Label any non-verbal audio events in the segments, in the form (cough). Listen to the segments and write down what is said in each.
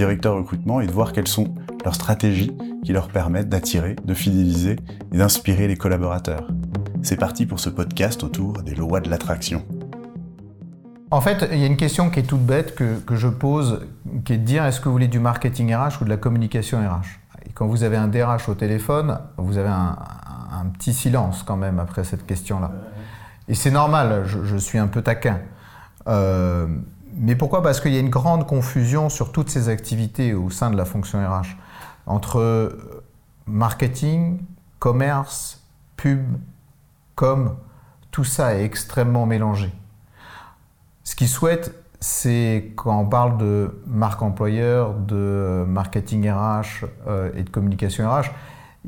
directeurs recrutement et de voir quelles sont leurs stratégies qui leur permettent d'attirer, de fidéliser et d'inspirer les collaborateurs. C'est parti pour ce podcast autour des lois de l'attraction. En fait, il y a une question qui est toute bête que, je pose, qui est de dire est-ce que vous voulez du marketing RH ou de la communication RH Et quand vous avez un DRH au téléphone, vous avez un, petit silence quand même après cette question-là. Et c'est normal, je, je, suis un peu taquin. Euh, mais pourquoi? Parce qu'il y a une grande confusion sur toutes ces activités au sein de la fonction RH entre marketing, commerce, pub, com, tout ça est extrêmement mélangé. Ce qu'ils souhaitent, c'est quand on parle de marque employeur, de marketing RH euh, et de communication RH,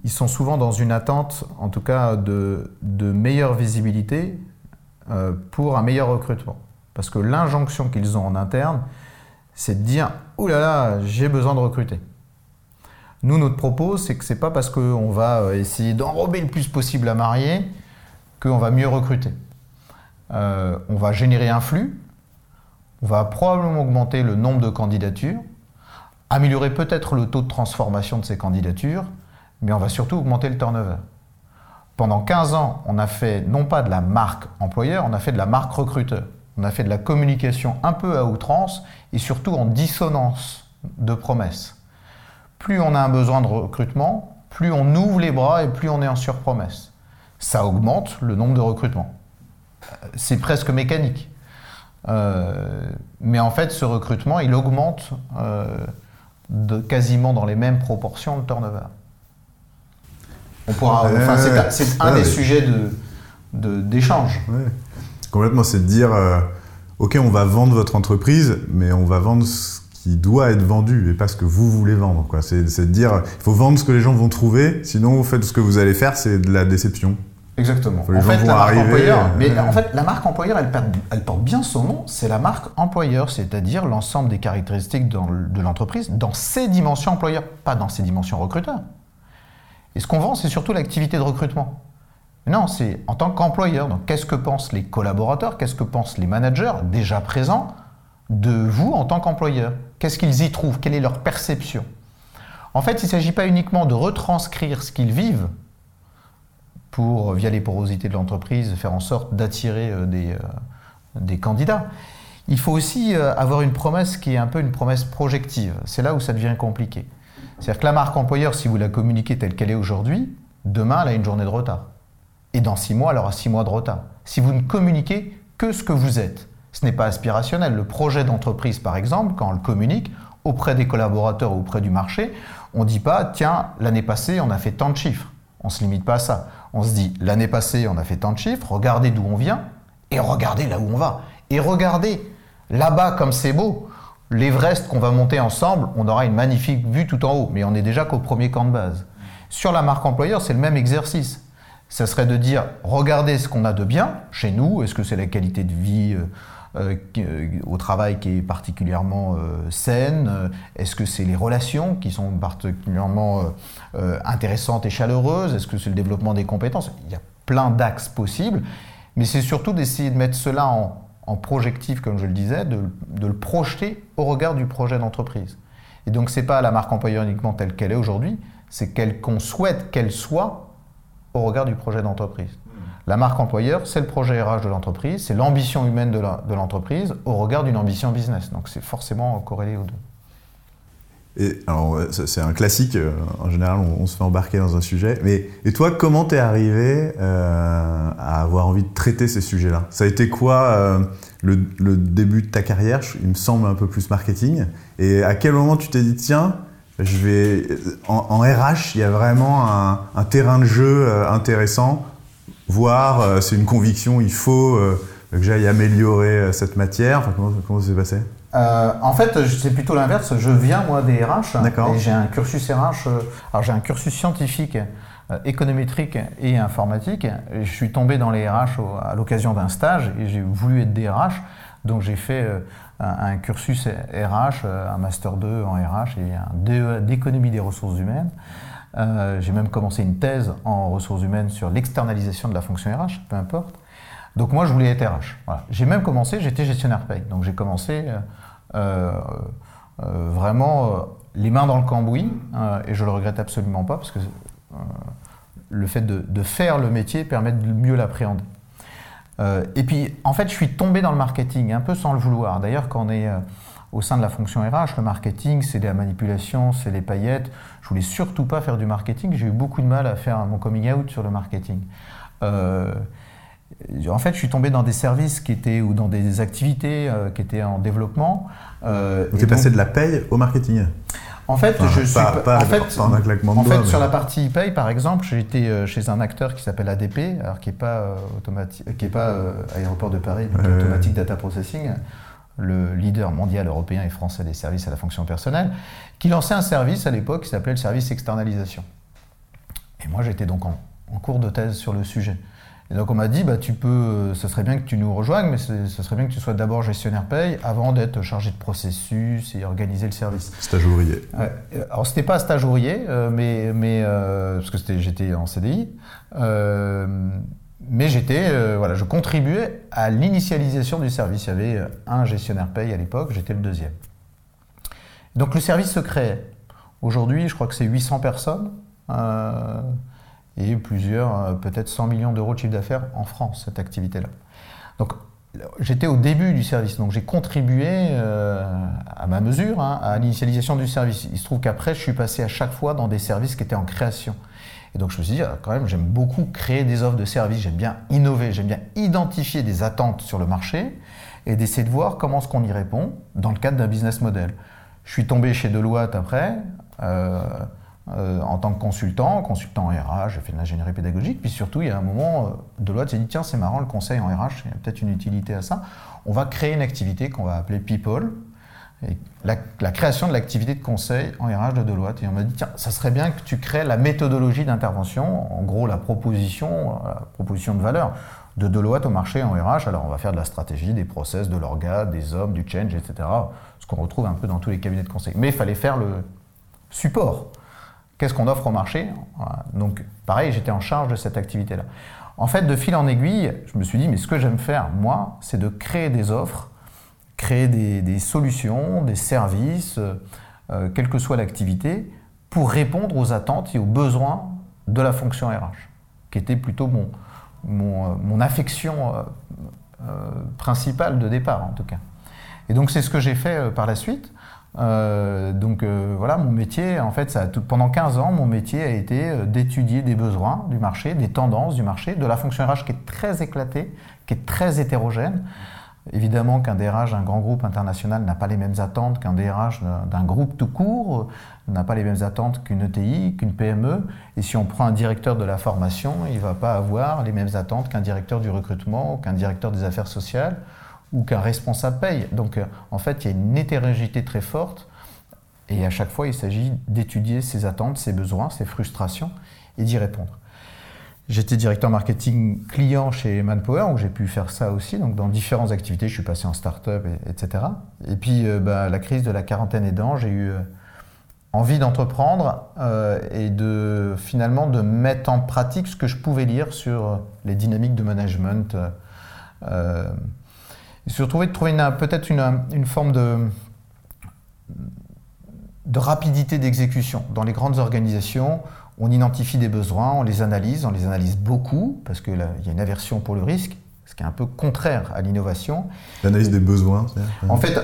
ils sont souvent dans une attente, en tout cas, de, de meilleure visibilité euh, pour un meilleur recrutement. Parce que l'injonction qu'ils ont en interne, c'est de dire « Ouh là là, j'ai besoin de recruter ». Nous, notre propos, c'est que c'est pas parce qu'on va euh, essayer d'enrober le plus possible à marier qu'on va mieux recruter. Euh, on va générer un flux, on va probablement augmenter le nombre de candidatures, améliorer peut-être le taux de transformation de ces candidatures, mais on va surtout augmenter le turnover. Pendant 15 ans, on a fait non pas de la marque employeur, on a fait de la marque recruteur. On a fait de la communication un peu à outrance et surtout en dissonance de promesses. Plus on a un besoin de recrutement, plus on ouvre les bras et plus on est en surpromesse. Ça augmente le nombre de recrutements. C'est presque mécanique. Euh, mais en fait, ce recrutement, il augmente euh, de, quasiment dans les mêmes proportions le turnover. On pourra, enfin, c'est un des sujets d'échange. De, ouais. Complètement, c'est de dire, euh, ok, on va vendre votre entreprise, mais on va vendre ce qui doit être vendu et pas ce que vous voulez vendre. C'est de dire, il faut vendre ce que les gens vont trouver, sinon vous faites ce que vous allez faire, c'est de la déception. Exactement. En fait, la marque employeur, mais en fait, la marque employeur, elle, elle porte bien son nom. C'est la marque employeur, c'est-à-dire l'ensemble des caractéristiques dans, de l'entreprise dans ses dimensions employeur, pas dans ses dimensions recruteur. Et ce qu'on vend, c'est surtout l'activité de recrutement. Non, c'est en tant qu'employeur. Donc, qu'est-ce que pensent les collaborateurs? Qu'est-ce que pensent les managers déjà présents de vous en tant qu'employeur? Qu'est-ce qu'ils y trouvent? Quelle est leur perception? En fait, il ne s'agit pas uniquement de retranscrire ce qu'ils vivent pour, via les porosités de l'entreprise, faire en sorte d'attirer euh, des, euh, des, candidats. Il faut aussi euh, avoir une promesse qui est un peu une promesse projective. C'est là où ça devient compliqué. C'est-à-dire que la marque employeur, si vous la communiquez telle qu'elle est aujourd'hui, demain, elle a une journée de retard. Et dans six mois, elle aura six mois de retard. Si vous ne communiquez que ce que vous êtes, ce n'est pas aspirationnel. Le projet d'entreprise, par exemple, quand on le communique auprès des collaborateurs ou auprès du marché, on ne dit pas, tiens, l'année passée, on a fait tant de chiffres. On ne se limite pas à ça. On se dit, l'année passée, on a fait tant de chiffres, regardez d'où on vient et regardez là où on va. Et regardez, là-bas, comme c'est beau, l'Everest qu'on va monter ensemble, on aura une magnifique vue tout en haut, mais on n'est déjà qu'au premier camp de base. Sur la marque employeur, c'est le même exercice. Ça serait de dire, regardez ce qu'on a de bien chez nous, est-ce que c'est la qualité de vie euh, euh, au travail qui est particulièrement euh, saine? Euh, Est-ce que c'est les relations qui sont particulièrement euh, intéressantes et chaleureuses? Est-ce que c'est le développement des compétences? Il y a plein d'axes possibles, mais c'est surtout d'essayer de mettre cela en, en, projectif, comme je le disais, de, de le projeter au regard du projet d'entreprise. Et donc, ce n'est pas la marque employeur uniquement telle qu'elle est aujourd'hui, c'est qu'elle qu'on souhaite qu'elle soit au regard du projet d'entreprise. La marque employeur, c'est le projet RH de l'entreprise, c'est l'ambition humaine de l'entreprise au regard d'une ambition business. Donc c'est forcément corrélé aux deux. Alors, c'est un classique, euh, en général, on, on, se fait embarquer dans un sujet. Mais et toi, comment t'es arrivé euh, à avoir envie de traiter ces sujets-là? Ça a été quoi euh, le, le, début de ta carrière? Il me semble un peu plus marketing. Et à quel moment tu t'es dit, tiens, je vais en, en, RH, il y a vraiment un, un terrain de jeu euh, intéressant voir, euh, c'est une conviction, il faut euh, que j'aille améliorer cette matière enfin, Comment, comment ça s'est passé? En fait, c'est plutôt l'inverse. Je viens moi des RH et j'ai un cursus RH. alors j'ai un cursus scientifique, économétrique et informatique. je suis tombé dans les RH à l'occasion d'un stage et j'ai voulu être DRH. Donc j'ai fait un, cursus RH, un master 2 en RH et un DE d'économie des ressources humaines. Euh, j'ai même commencé une thèse en ressources humaines sur l'externalisation de la fonction RH, peu importe. Donc moi, je voulais être RH. J'ai même commencé, j'étais gestionnaire paye. Donc j'ai commencé euh, euh, vraiment les mains dans le cambouis, et je le regrette absolument pas, parce que le fait de, faire le métier permet de mieux l'appréhender. Et puis, en fait, je suis tombé dans le marketing, un peu sans le vouloir. D'ailleurs, quand on est au sein de la fonction RH, le marketing, c'est la manipulation, c'est les paillettes. Je voulais surtout pas faire du marketing. J'ai eu beaucoup de mal à faire mon coming out sur le marketing. Euh, en fait, je suis tombé dans des services qui étaient ou dans des activités euh, qui étaient en développement. Euh, Vous êtes passé de la paye au marketing en fait, je suis pas, en fait, en fait sur la partie paye, par exemple, j'étais chez un acteur qui s'appelle ADP, alors qui n'est pas automatique, qui est pas aéroport de Paris, mais Automatic Data Processing le leader mondial européen et français des services à la fonction personnelle, qui lançait un service à l'époque qui s'appelait le service externalisation. Et moi, j'étais donc en, cours de thèse sur le sujet. Et donc on m'a dit, bah, tu peux, euh, ce serait bien que tu nous rejoignes, mais ce serait bien que tu sois d'abord gestionnaire paye avant d'être chargé de processus et organiser le service. Stage ouvrier. Ouais. Alors c'était pas stage ouvrier, euh, mais, mais euh, parce que j'étais en CDI mais j'étais, voilà, je contribuais à l'initialisation du service. Il y avait un gestionnaire paye à l'époque, j'étais le deuxième. Donc le service se créait. Aujourd'hui, je crois que c'est 800 personnes et plusieurs, peut-être 100 millions d'euros de chiffre d'affaires en France, cette activité-là. Donc j'étais au début du service, donc j'ai contribué à ma mesure hein, à l'initialisation du service. Il se trouve qu'après, je suis passé à chaque fois dans des services qui étaient en création. Et donc je me suis dit, ah, quand même, j'aime beaucoup créer des offres de services, j'aime bien innover, j'aime bien identifier des attentes sur le marché et d'essayer de voir comment est-ce qu'on y répond dans le cadre d'un business model. Je suis tombé chez Deloitte après, euh, euh, en tant que consultant, consultant en RH, j'ai fait de l'ingénierie pédagogique, puis surtout, il y a un moment, euh, Deloitte s'est dit, tiens, c'est marrant, le conseil en RH, il y a peut-être une utilité à ça. On va créer une activité qu'on va appeler People, la, création de l'activité de conseil en RH de Deloitte. Et on m'a dit, tiens, ça serait bien que tu crées la méthodologie d'intervention, en gros la proposition, la proposition de valeur de Deloitte au marché en RH. Alors on va faire de la stratégie, des process, de l'orga, des hommes, du change, etc. Ce qu'on retrouve un peu dans tous les cabinets de conseil. Mais il fallait faire le support. Qu'est-ce qu'on offre au marché Donc pareil, j'étais en charge de cette activité-là. En fait, de fil en aiguille, je me suis dit, mais ce que j'aime faire, moi, c'est de créer des offres créer des, solutions, des services, euh, quelle que soit l'activité, pour répondre aux attentes et aux besoins de la fonction RH, qui était plutôt mon, euh, affection euh, principale de départ en tout cas. Et donc c'est ce que j'ai fait par la suite. Donc voilà, mon métier, en fait, pendant 15 ans, mon métier a été d'étudier des besoins du marché, des tendances du marché, de la fonction RH qui est très éclatée, qui est très hétérogène. Évidemment qu'un DRH d'un grand groupe international n'a pas les mêmes attentes qu'un DRH d'un groupe tout court, n'a pas les mêmes attentes qu'une ETI, qu'une PME. Et si on prend un directeur de la formation, il ne va pas avoir les mêmes attentes qu'un directeur du recrutement, qu'un directeur des affaires sociales ou qu'un responsable paye. Donc en fait, il y a une hétérogénéité très forte. Et à chaque fois, il s'agit d'étudier ses attentes, ses besoins, ses frustrations et d'y répondre. J'étais directeur marketing client chez Manpower, où j'ai pu faire ça aussi, donc dans différentes activités. Je suis passé en start-up, etc. Et puis, euh, bah, la crise de la quarantaine aidant, j'ai eu euh, envie d'entreprendre euh, et de finalement de mettre en pratique ce que je pouvais lire sur les dynamiques de management. Euh, surtout de trouver peut-être une, forme de rapidité d'exécution. Dans les grandes organisations, on identifie des besoins, on les analyse, on les analyse beaucoup, parce qu'il y a une aversion pour le risque, ce qui est un peu contraire à l'innovation. L'analyse des besoins En fait,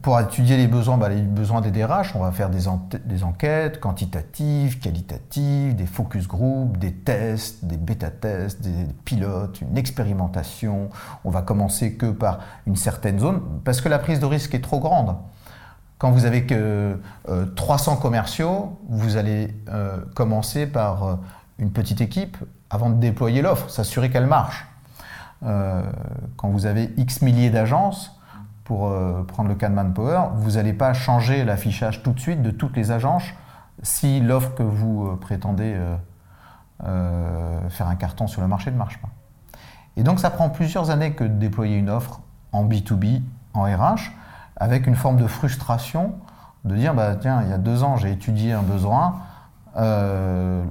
pour étudier les besoins, bah, les besoins des DRH, on va faire des, des, enquêtes quantitatives, qualitatives, des focus groups, des tests, des bêta-tests, des pilotes, une expérimentation. On va commencer que par une certaine zone, parce que la prise de risque est trop grande. Quand vous avez que 300 euh, commerciaux, vous allez euh, commencer par euh, une petite équipe avant de déployer l'offre, s'assurer qu'elle marche. Quand vous avez X milliers d'agences, pour prendre le cas de Manpower, vous n'allez pas changer l'affichage tout de suite de toutes les agences si l'offre que vous prétendez faire un carton sur le marché ne marche pas. Et donc ça prend plusieurs années que de déployer une offre en B2B, en RH, avec une forme de frustration de dire, bah, tiens, il y a deux ans, j'ai étudié un besoin, euh,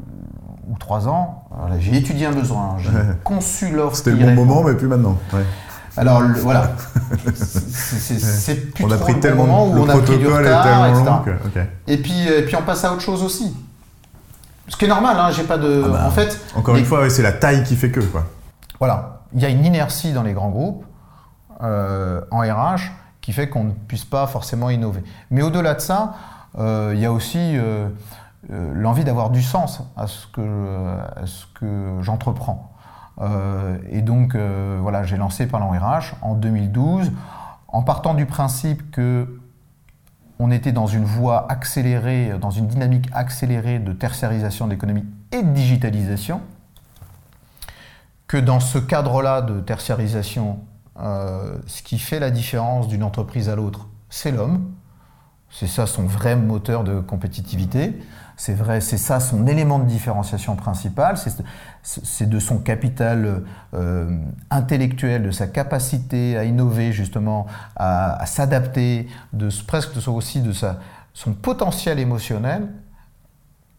ou trois ans, j'ai étudié un besoin, j'ai conçu l'offre. C'était le bon moment, mais plus maintenant. Alors voilà, (laughs) c'est plus on a pris le tellement moment où on a pris du retard, etc. Et puis, et puis on passe à autre chose aussi. Ce qui est normal, hein, j'ai pas de. Ah bah, en fait. Encore une fois, c'est la taille qui fait que quoi. Voilà, il y a une inertie dans les grands groupes euh, en RH qui fait qu'on ne puisse pas forcément innover. Mais au-delà de ça, euh, il y a aussi euh, euh, l'envie d'avoir du sens à ce que, j'entreprends. et donc, voilà, j'ai lancé Parlons RH en 2012, en partant du principe que on était dans une voie accélérée, dans une dynamique accélérée de tertiarisation de et de digitalisation, que dans ce cadre-là de tertiarisation euh, ce qui fait la différence d'une entreprise à l'autre, c'est l'homme. C'est ça son vrai moteur de compétitivité. C'est vrai, c'est ça son élément de différenciation principal. C'est de son capital euh, intellectuel, de sa capacité à innover justement, à, s'adapter, de presque aussi de son potentiel émotionnel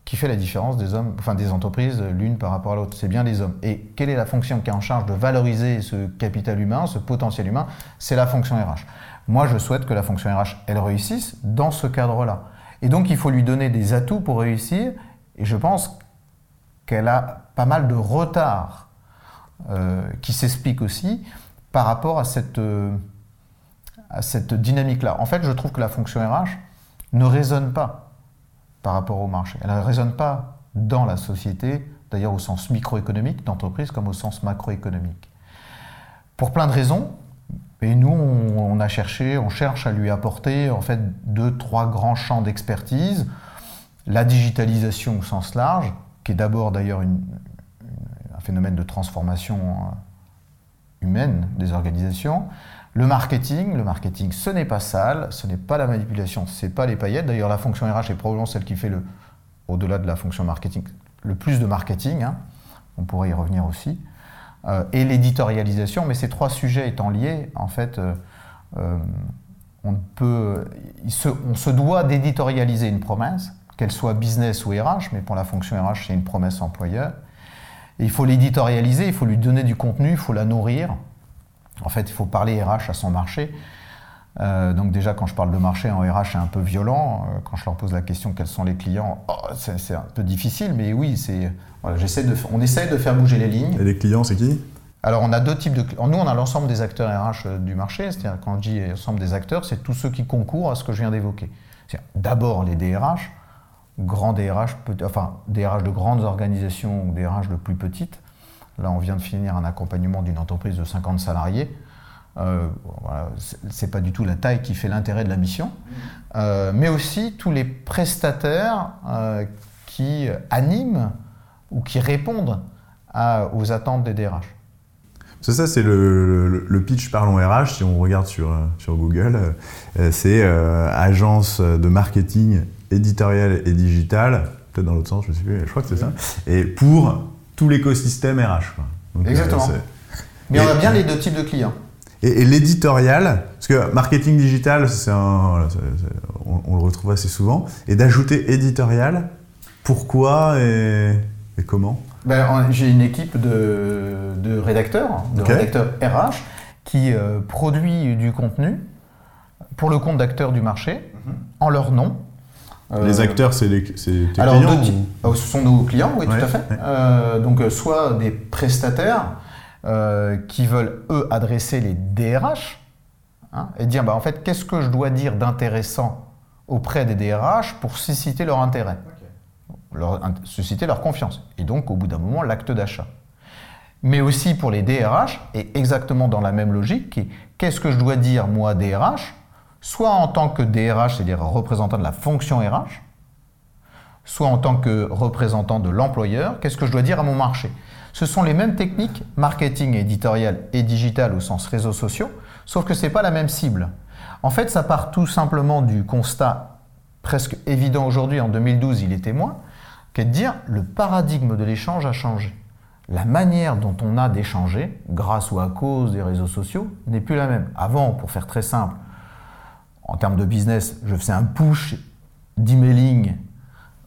qui fait la différence des hommes, enfin des entreprises l'une par rapport à l'autre. C'est bien les hommes. Et quelle est la fonction qui est en charge de valoriser ce capital humain, ce potentiel humain? C'est la fonction RH. Moi, je souhaite que la fonction RH, elle réussisse dans ce cadre-là. Et donc, il faut lui donner des atouts pour réussir. Et je pense qu'elle a pas mal de retard euh, qui s'explique aussi par rapport à cette, euh, à cette dynamique-là. En fait, je trouve que la fonction RH ne résonne pas par rapport au marché. Elle ne résonne pas dans la société, d'ailleurs au sens microéconomique d'entreprise comme au sens macroéconomique. Pour plein de raisons, et nous, on, a cherché, on cherche à lui apporter en fait deux, trois grands champs d'expertise. La digitalisation au sens large, qui est d'abord d'ailleurs un phénomène de transformation euh, humaine des organisations. Le marketing, ce n'est pas sale, ce n'est pas la manipulation, ce n'est pas les paillettes. D'ailleurs, la fonction RH est probablement celle qui fait le, au-delà de la fonction marketing, le plus de marketing. Hein. On pourrait y revenir aussi. Euh, et l'éditorialisation, mais ces trois sujets étant liés, en fait, euh, euh, on, peut, se, on se doit d'éditorialiser une promesse, qu'elle soit business ou RH, mais pour la fonction RH, c'est une promesse employeur. Il faut l'éditorialiser, il faut lui donner du contenu, il faut la nourrir. En fait, il faut parler RH à son marché. Euh, donc déjà, quand je parle de marché en RH, c'est un peu violent. Euh, quand je leur pose la question quels sont les clients, oh, c'est un peu difficile, mais oui, c'est j'essaie de, on essaie de faire bouger les lignes. Et les clients, c'est qui? Alors on a deux types de clients. Nous, on a l'ensemble des acteurs RH euh, du marché. C'est-à-dire quand je dis l'ensemble des acteurs, c'est tous ceux qui concourent à ce que je viens d'évoquer. D'abord les DRH, grands DRH, enfin DRH de grandes organisations ou DRH de plus petites, Là, on vient de finir un accompagnement d'une entreprise de 50 salariés. Euh, voilà, c'est pas du tout la taille qui fait l'intérêt de la mission, euh, mais aussi tous les prestataires euh, qui animent ou qui répondent aux attentes des DRH. C'est ça, c'est le, pitch Parlons RH, si on regarde sur, sur Google. c'est agence de marketing éditorial et digital, peut-être dans l'autre sens, je ne sais plus, je crois que c'est ça, et pour tout l'écosystème RH. Exactement. Mais on a bien les deux types de clients. Et, l'éditorial, parce que marketing digital, c'est on, le retrouve assez souvent, et d'ajouter éditorial, pourquoi et, comment? Ben, J'ai une équipe de, rédacteurs, de rédacteurs RH, qui euh, produit du contenu pour le compte d'acteurs du marché, mhm. en leur nom, les euh, acteurs, c'est tes alors, clients oh, Ce sont nos clients, oui, tout à fait. Euh, donc, euh, soit des prestataires qui veulent, eux, adresser les DRH hein, et dire, bah, en fait, qu'est-ce que je dois dire d'intéressant auprès des DRH pour susciter leur intérêt, leur, susciter leur confiance. Et donc, au bout d'un moment, l'acte d'achat. Mais aussi pour les DRH, et exactement dans la même logique, qu'est-ce que je dois dire, moi, DRH, soit en tant que DRH, c'est-à-dire représentant de la fonction RH, soit en tant que représentant de l'employeur, qu'est-ce que je dois dire à mon marché? Ce sont les mêmes techniques, marketing éditorial et digital au sens réseaux sociaux, sauf que ce n'est pas la même cible. En fait, ça part tout simplement du constat presque évident aujourd'hui, en 2012 il est témoin, qu'est de dire le paradigme de l'échange a changé. La manière dont on a d'échanger, grâce ou à cause des réseaux sociaux, n'est plus la même. Avant, pour faire très simple, en termes de business, je faisais un push d'emailing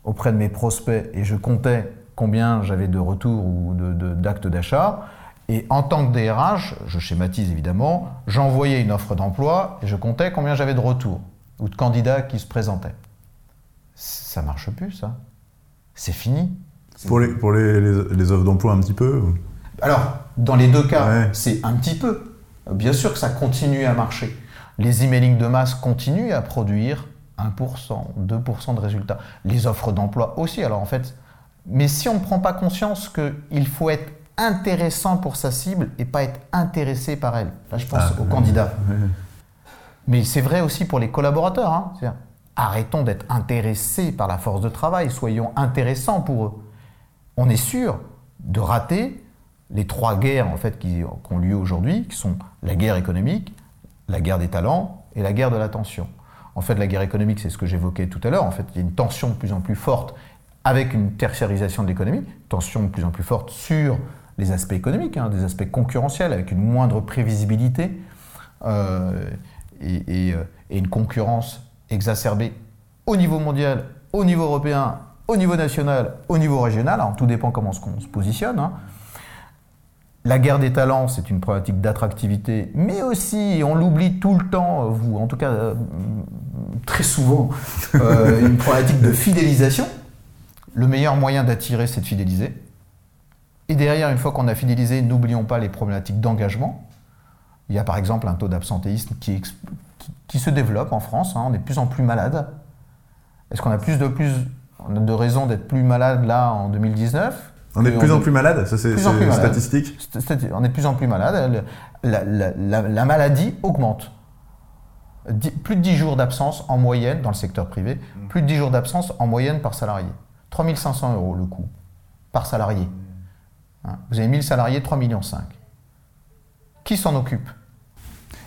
auprès de mes prospects et je comptais combien j'avais de retours ou d'actes d'achat. Et en tant que DRH, je schématise évidemment, j'envoyais une offre d'emploi et je comptais combien j'avais de retours ou de candidats qui se présentaient. Ça marche plus, ça. C'est fini. Pour, les, pour les, offres d'emploi un petit peu Alors, dans les deux cas, c'est un petit peu. Bien sûr que ça continue à marcher. Les emailing de masse continuent à produire 1%, 2% de résultats. Les offres d'emploi aussi. Alors en fait, mais si on ne prend pas conscience qu'il faut être intéressant pour sa cible et pas être intéressé par elle. Là, je pense ah, aux candidats. Mais c'est vrai aussi pour les collaborateurs. Hein. Arrêtons d'être intéressés par la force de travail, soyons intéressants pour eux. On est sûr de rater les trois guerres en fait qui, qui ont lieu aujourd'hui, qui sont la guerre économique, la guerre des talents et la guerre de l'attention. En fait, la guerre économique, c'est ce que j'évoquais tout à l'heure. En fait, il y a une tension de plus en plus forte avec une tertiarisation de l'économie, tension de plus en plus forte sur les aspects économiques, hein, des aspects concurrentiels, avec une moindre prévisibilité euh, euh, et, une concurrence exacerbée au niveau mondial, au niveau européen, au niveau national, au niveau régional. Alors, tout dépend comment on se positionne. Hein. La guerre des talents, c'est une problématique d'attractivité, mais aussi, on l'oublie tout le temps, vous, en tout cas euh, très souvent, (laughs) une problématique de fidélisation. Le meilleur moyen d'attirer, c'est de fidéliser. Et derrière, une fois qu'on a fidélisé, n'oublions pas les problématiques d'engagement. Il y a par exemple un taux d'absentéisme qui, qui, se développe en France. Hein. on est de plus en plus malade. Est-ce qu'on a plus de, plus de raisons d'être plus malade là en 2019 on est de plus en plus malade, ça c'est statistique. On est de plus en plus malade. La, maladie augmente. plus de 10 jours d'absence en moyenne dans le secteur privé, mmh. plus de 10 jours d'absence en moyenne par salarié. 3500 euros le coût par salarié. Hein, vous avez 1000 salariés, 3,5 millions. Qui s'en occupe?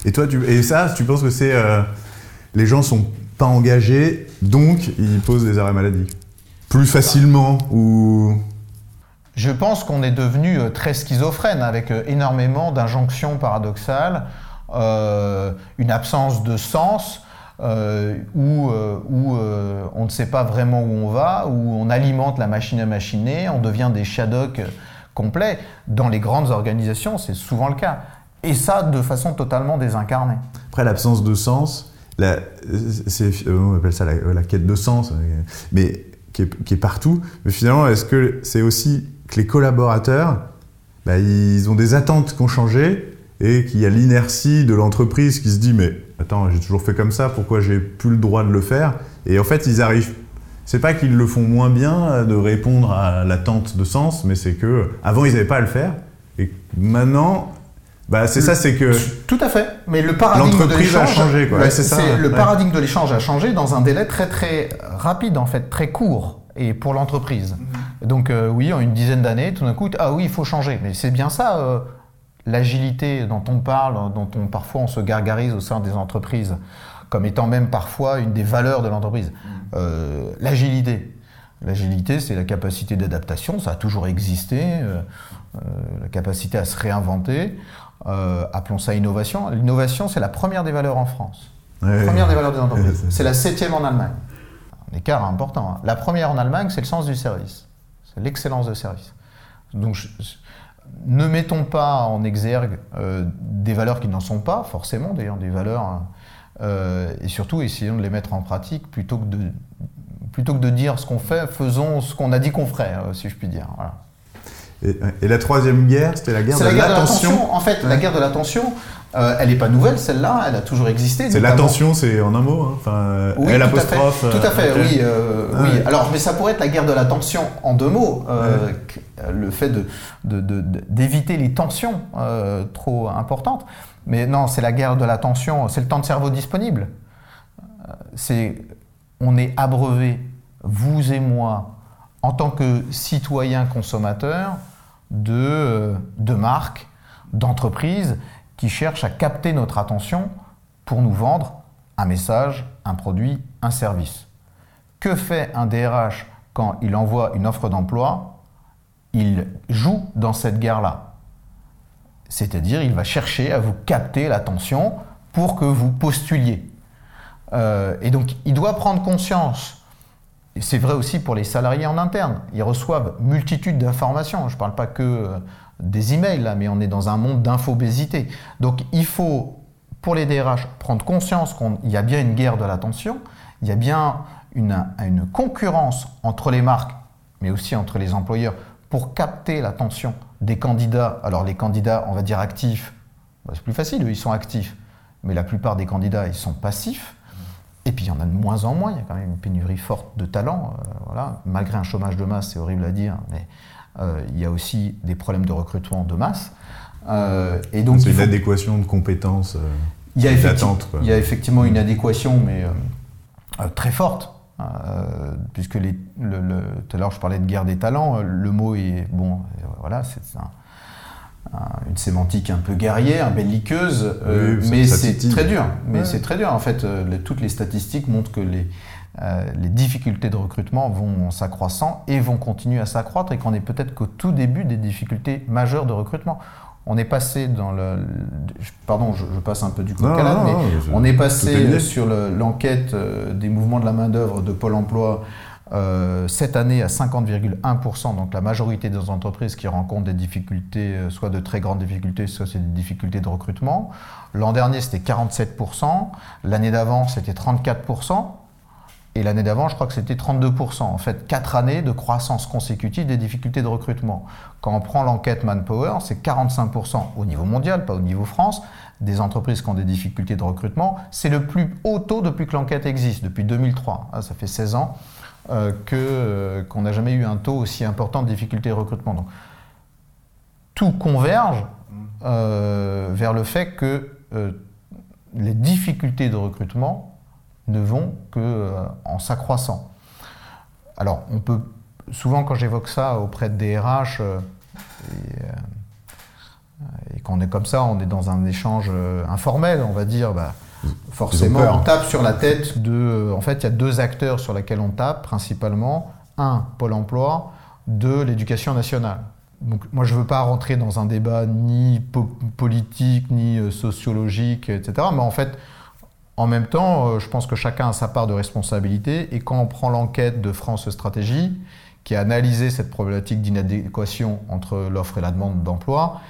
Et toi, tu, et ça, tu penses que c'est euh, les gens sont pas engagés, donc ils posent des arrêts maladie? Plus facilement ou Je pense qu'on est devenu euh, très schizophrène avec euh, énormément d'injonctions paradoxales, une absence de sens, euh, où, euh, euh, on ne sait pas vraiment où on va, où on alimente la machine à machiner, on devient des shadocks complets. Dans les grandes organisations, c'est souvent le cas. Et ça, de façon totalement désincarnée. Après, l'absence de sens, on appelle ça la, quête de sens, mais qui est, partout. Mais finalement, est-ce que c'est aussi que les collaborateurs, bah, ils ont des attentes qui ont changé et qu'il y a l'inertie de l'entreprise qui se dit mais attends, j'ai toujours fait comme ça, pourquoi j'ai plus le droit de le faire? Et en fait, ils arrivent. C'est pas qu'ils le font moins bien de répondre à l'attente de sens, mais c'est que avant ils n'avaient pas à le faire, et maintenant, bah c'est ça, c'est que tout à fait. Mais le paradigme de l'échange a changé, quoi. c'est ça. Le paradigme de l'échange a changé dans un délai très très rapide en fait, très court et pour l'entreprise. Donc euh, oui, en une dizaine d'années, tout d'un coup, ah oui, il faut changer. Mais c'est bien ça. Euh, l'agilité dont on parle, dont on, parfois on se gargarise au sein des entreprises, comme étant même parfois une des valeurs de l'entreprise. Mm. Euh, l'agilité. L'agilité, c'est la capacité d'adaptation, ça a toujours existé, la capacité à se réinventer. appelons ça innovation. L'innovation, c'est la première des valeurs en France. La première des valeurs des (laughs) entreprises. C'est la septième en Allemagne. Un écart important. Hein. La première en Allemagne, c'est le sens du service. C'est l'excellence de service. Donc, je, ne mettons pas en exergue euh, des valeurs qui n'en sont pas, forcément d'ailleurs, des valeurs, euh, et surtout essayons de les mettre en pratique plutôt que de, plutôt que de dire ce qu'on fait, faisons ce qu'on a dit qu'on ferait, euh, si je puis dire. Et, la troisième guerre, c'était la guerre de l'attention. En fait, la guerre de l'attention, euh, elle n'est pas nouvelle, celle-là, elle a toujours existé. C'est l'attention, c'est en un mot, hein. enfin, oui, tout à fait, tout à fait euh, oui, euh, oui. Alors, mais ça pourrait être la guerre de l'attention en deux mots. Le fait d'éviter de, les tensions trop importantes. Mais non, c'est la guerre de l'attention, c'est le temps de cerveau disponible. C'est, on est abreuvé, vous et moi, en tant que citoyens consommateurs, de, de marques, d'entreprises qui cherchent à capter notre attention pour nous vendre un message, un produit, un service. Que fait un DRH quand il envoie une offre d'emploi? Il joue dans cette guerre-là. C'est-à-dire, il va chercher à vous capter l'attention pour que vous postuliez. Euh, et donc, il doit prendre conscience. C'est vrai aussi pour les salariés en interne. Ils reçoivent multitude d'informations. Je ne parle pas que euh, des emails, là, mais on est dans un monde d'infobésité. Donc, il faut, pour les DRH, prendre conscience qu'il y a bien une guerre de l'attention, il y a bien une, concurrence entre les marques, mais aussi entre les employeurs, pour capter l'attention des candidats. Alors, les candidats, on va dire actifs, bah, c'est plus facile, eux, ils sont actifs. Mais la plupart des candidats, ils sont passifs. Et puis il y en a de moins en moins, il y a quand même une pénurie forte de talents. Euh, voilà. Malgré un chômage de masse, c'est horrible à dire, mais il y a aussi des problèmes de recrutement de masse. Euh, et donc, c'est une adéquation de compétences il y, a il y a effectivement une adéquation, mais très forte. puisque les, tout à l'heure je parlais de guerre des talents, le mot est bon, voilà, c'est un, une sémantique un peu guerrière, belliqueuse, euh, mais c'est très dur. Mais c'est très dur. En fait, euh, toutes les statistiques montrent que les, euh, les difficultés de recrutement vont s'accroissant et vont continuer à s'accroître et qu'on est peut-être qu'au tout début des difficultés majeures de recrutement. On est passé dans le. Pardon, je, passe un peu du coq à l'âne, mais on est passé sur l'enquête des mouvements de la main-d'œuvre de Pôle emploi euh, cette année à 50,1%, donc la majorité des entreprises qui rencontrent des difficultés, euh, soit de très grandes difficultés, soit c'est des difficultés de recrutement. L'an dernier, c'était 47%, l'année d'avant, c'était 34%, et l'année d'avant, je crois que c'était 32%. En fait, quatre années de croissance consécutive des difficultés de recrutement. Quand on prend l'enquête Manpower, c'est 45% au niveau mondial, pas au niveau France, des entreprises qui ont des difficultés de recrutement. C'est le plus haut taux depuis que l'enquête existe, depuis 2003. Ah, ça fait 16 ans. Euh, euh, qu'on n'a jamais eu un taux aussi important de difficulté de recrutement. Donc, tout converge euh, vers le fait que les difficultés de recrutement ne vont que en s'accroissant. Alors, on peut souvent quand j'évoque ça auprès de DRH et, et qu'on est comme ça, on est dans un échange informel, on va dire. Bah, Forcément, on tape sur la tête de. En fait, il y a deux acteurs sur lesquels on tape principalement. Un, Pôle emploi. Deux, l'éducation nationale. Donc, moi, je ne veux pas rentrer dans un débat ni politique, ni euh, sociologique, etc. Mais en fait, en même temps, euh, je pense que chacun a sa part de responsabilité. Et quand on prend l'enquête de France Stratégie, qui a analysé cette problématique d'inadéquation entre l'offre et la demande d'emploi,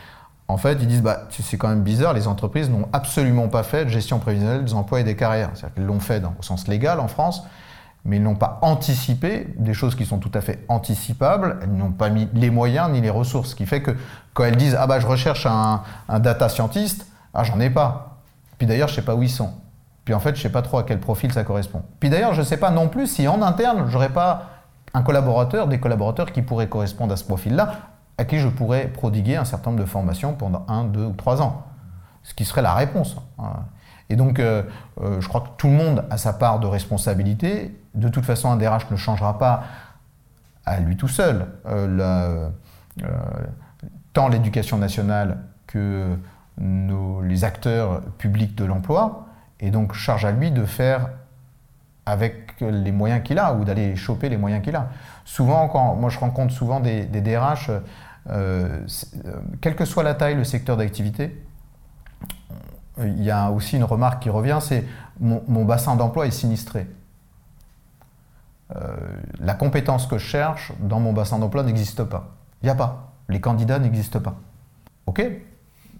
en fait, ils disent bah, c'est quand même bizarre, les entreprises n'ont absolument pas fait de gestion prévisionnelle des emplois et des carrières. C'est-à-dire qu'elles l'ont fait au sens légal en France, mais ils n'ont pas anticipé des choses qui sont tout à fait anticipables. Elles n'ont pas mis les moyens ni les ressources. Ce qui fait que quand elles disent ah bah je recherche un, data scientist, ah j'en ai pas. Puis d'ailleurs je sais pas où ils sont. Puis en fait je sais pas trop à quel profil ça correspond. Puis d'ailleurs je sais pas non plus si en interne j'aurais pas un collaborateur, des collaborateurs qui pourraient correspondre à ce profil-là, à qui je pourrais prodiguer un certain nombre de formations pendant un, deux ou trois ans. Ce qui serait la réponse. Et donc, euh, euh, je crois que tout le monde a sa part de responsabilité. De toute façon, un DRH ne changera pas à lui tout seul. Euh, tant l'éducation nationale que les acteurs publics de l'emploi. Et donc, charge à lui de faire avec les moyens qu'il a ou d'aller choper les moyens qu'il a. Souvent, quand moi je rencontre souvent des, DRH, euh, euh, quelle que soit la taille, le secteur d'activité, il y a aussi une remarque qui revient, c'est mon, bassin d'emploi est sinistré. Euh, la compétence que je cherche dans mon bassin d'emploi n'existe pas. Il n'y a pas. Les candidats n'existent pas. Ok,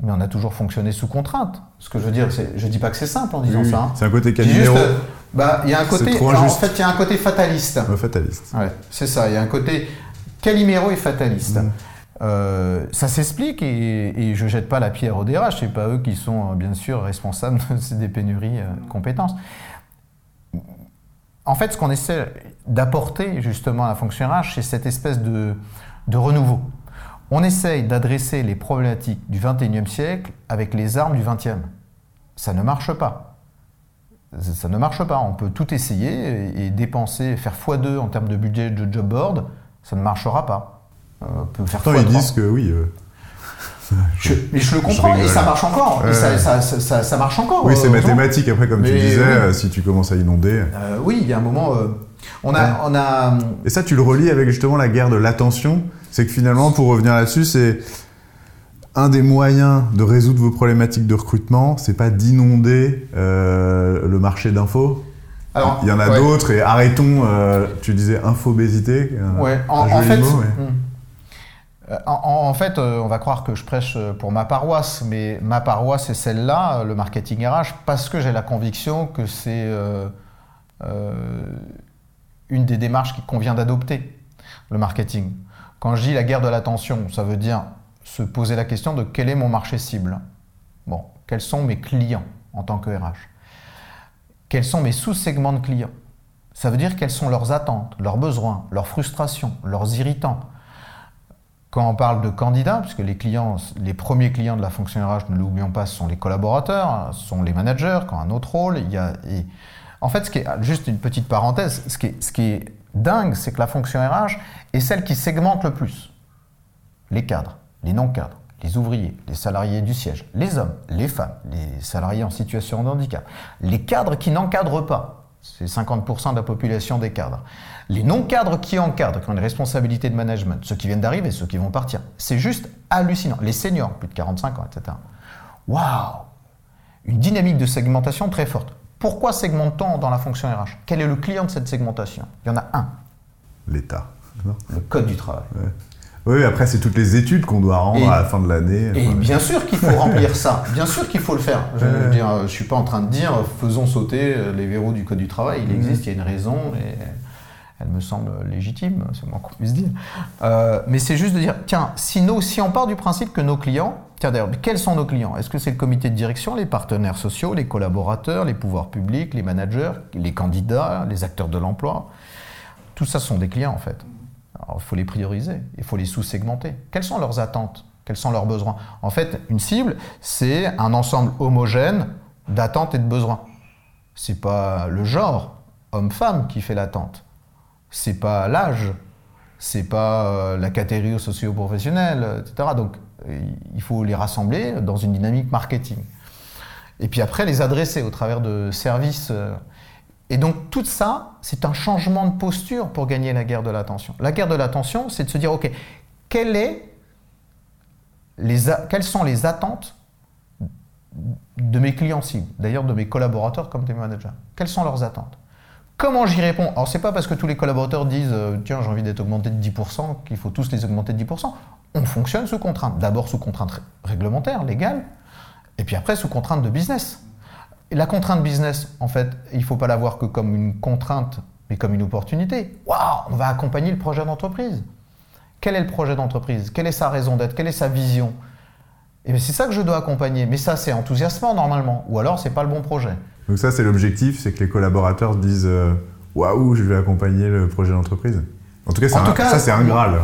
mais on a toujours fonctionné sous contrainte. Ce que je veux dire, je ne dis pas que c'est simple en disant ça. Hein. C'est un côté Calimero. Bah, il y a un côté, en fait, il y a un côté fataliste. fataliste. Ouais, c'est ça. Il y a un côté Calimero est fataliste. Mm. Euh, ça s'explique et, je jette pas la pierre au DRH. C'est pas eux qui sont bien sûr responsables (laughs) des pénuries euh, de compétences. En fait, ce qu'on essaie d'apporter justement à la fonction RH, c'est cette espèce de, de renouveau. On essaye d'adresser les problématiques du 21e siècle avec les armes du 20e. Ça ne marche pas ça ne marche pas. On peut tout essayer et dépenser, faire x2 en termes de budget de job board, ça ne marchera pas. Euh, on peut faire Pourtant, ils disent que oui. Euh, mais je le comprends et ça marche encore. ça, marche encore. Oui, c'est mathématique. Après, comme tu disais, si tu commences à inonder. oui, il y a un moment. On a, on a. Et ça, tu le relis avec justement la guerre de l'attention. C'est que finalement, pour revenir là-dessus, c'est un des moyens de résoudre vos problématiques de recrutement, c'est pas d'inonder euh, le marché d'infos. Alors, il y en a d'autres et arrêtons. Euh, tu disais infobésité. Ouais. En, fait, hmm. euh, en, fait, on va croire que je prêche pour ma paroisse, mais ma paroisse c'est celle-là, le marketing RH, parce que j'ai la conviction que c'est une des démarches qu'il convient d'adopter, le marketing. Quand je dis la guerre de l'attention, ça veut dire se poser la question de quel est mon marché cible. Bon, quels sont mes clients en tant que RH Quels sont mes sous-segments de clients? Ça veut dire quelles sont leurs attentes, leurs besoins, leurs frustrations, leurs irritants. Quand on parle de candidats, puisque les clients, les premiers clients de la fonction RH, ne l'oublions pas, ce sont les collaborateurs, ce sont les managers, quand un autre rôle, il y a. En fait, ce qui est, juste une petite parenthèse, ce qui est, dingue, c'est que la fonction RH est celle qui segmente le plus les cadres les non-cadres, les ouvriers, les salariés du siège, les hommes, les femmes, les salariés en situation de handicap, les cadres qui n'encadrent pas, c'est 50% de la population des cadres, les non-cadres qui encadrent, qui ont une responsabilité de management, ceux qui viennent d'arriver, ceux qui vont partir. C'est juste hallucinant. Les seniors, plus de 45 ans, etc. Waouh Une dynamique de segmentation très forte. Pourquoi segmente-t-on dans la fonction RH Quel est le client de cette segmentation? Il y en a un. L'État. Le code du travail. Oui, après, c'est toutes les études qu'on doit rendre à la fin de l'année. Et bien sûr qu'il faut (laughs) remplir ça. Bien sûr qu'il faut le faire. Je ne suis pas en train de dire faisons sauter les verrous du Code du travail. Il mhm. existe, il y a une raison et elle me semble légitime, c'est moins qu'on puisse dire. Euh, mais c'est juste de dire tiens, si, on part du principe que nos clients, tiens d'ailleurs, quels sont nos clients? Est-ce que c'est le comité de direction, les partenaires sociaux, les collaborateurs, les pouvoirs publics, les managers, les candidats, les acteurs de l'emploi? Tout ça sont des clients en fait il faut les prioriser, il faut les sous-segmenter. Quelles sont leurs attentes? Quels sont leurs besoins? En fait, une cible, c'est un ensemble homogène d'attentes et de besoins. C'est pas le genre homme-femme qui fait l'attente. C'est pas l'âge. C'est pas euh, la catégorie socio-professionnelle, etc. Donc, il faut les rassembler dans une dynamique marketing. Et puis après, les adresser au travers de services euh, et donc tout ça, c'est un changement de posture pour gagner la guerre de l'attention. La guerre de l'attention, c'est de se dire, OK, quelles sont les attentes de mes clients cibles, d'ailleurs de mes collaborateurs comme des managers Quelles sont leurs attentes? Comment j'y réponds? Alors c'est pas parce que tous les collaborateurs disent euh, tiens j'ai envie d'être augmenté de 10% qu'il faut tous les augmenter de 10%. On fonctionne sous contrainte. D'abord sous contrainte réglementaire, légale, et puis après sous contrainte de business la contrainte business, en fait, il ne faut pas la voir que comme une contrainte, mais comme une opportunité. Waouh, on va accompagner le projet d'entreprise. Quel est le projet d'entreprise? Quelle est sa raison d'être? Quelle est sa vision? Et c'est ça que je dois accompagner. Mais ça, c'est enthousiasmant normalement. Ou alors, c'est pas le bon projet. Donc ça, c'est l'objectif, c'est que les collaborateurs disent euh, waouh, je vais accompagner le projet d'entreprise. En tout cas, ça, c'est un Graal.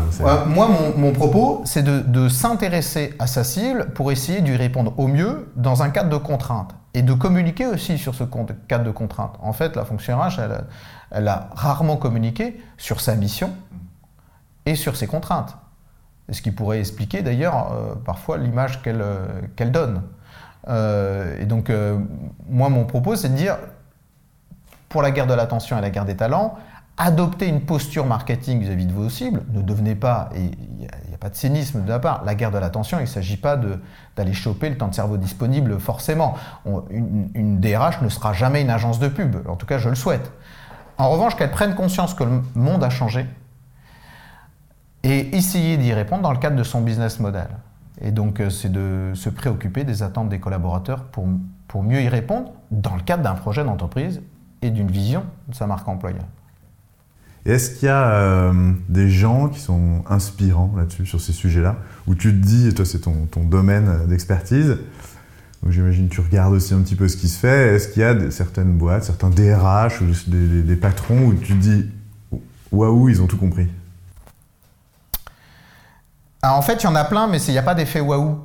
moi, mon, propos, c'est de, de s'intéresser à sa cible pour essayer d'y répondre au mieux dans un cadre de contrainte et de communiquer aussi sur ce cadre de contrainte. En fait, la fonction RH, elle, a rarement communiqué sur sa mission et sur ses contraintes. Ce qui pourrait expliquer d'ailleurs euh, parfois l'image qu'elle euh, qu'elle donne. Euh, et donc, moi, mon propos, c'est de dire, pour la guerre de l'attention et la guerre des talents, adoptez une posture marketing vis-à-vis de vos cibles. Ne devenez pas, et il n'y a, pas de cynisme de la part, la guerre de l'attention, il ne s'agit pas d'aller choper le temps de cerveau disponible forcément. une, DRH ne sera jamais une agence de pub, en tout cas je le souhaite. En revanche, qu'elle prenne conscience que le monde a changé et essayer d'y répondre dans le cadre de son business model. Et donc, euh, c'est de se préoccuper des attentes des collaborateurs pour, pour mieux y répondre dans le cadre d'un projet d'entreprise et d'une vision de sa marque employeur. Est-ce qu'il y a euh, des gens qui sont inspirants là-dessus, sur ces sujets-là, où tu te dis, et toi c'est ton, domaine d'expertise, donc j'imagine tu regardes aussi un petit peu ce qui se fait, est-ce qu'il y a certaines boîtes, certains DRH ou des, patrons où tu te dis, waouh, ils ont tout compris? Ah, En fait, il y en a plein, mais il n'y a pas d'effet waouh.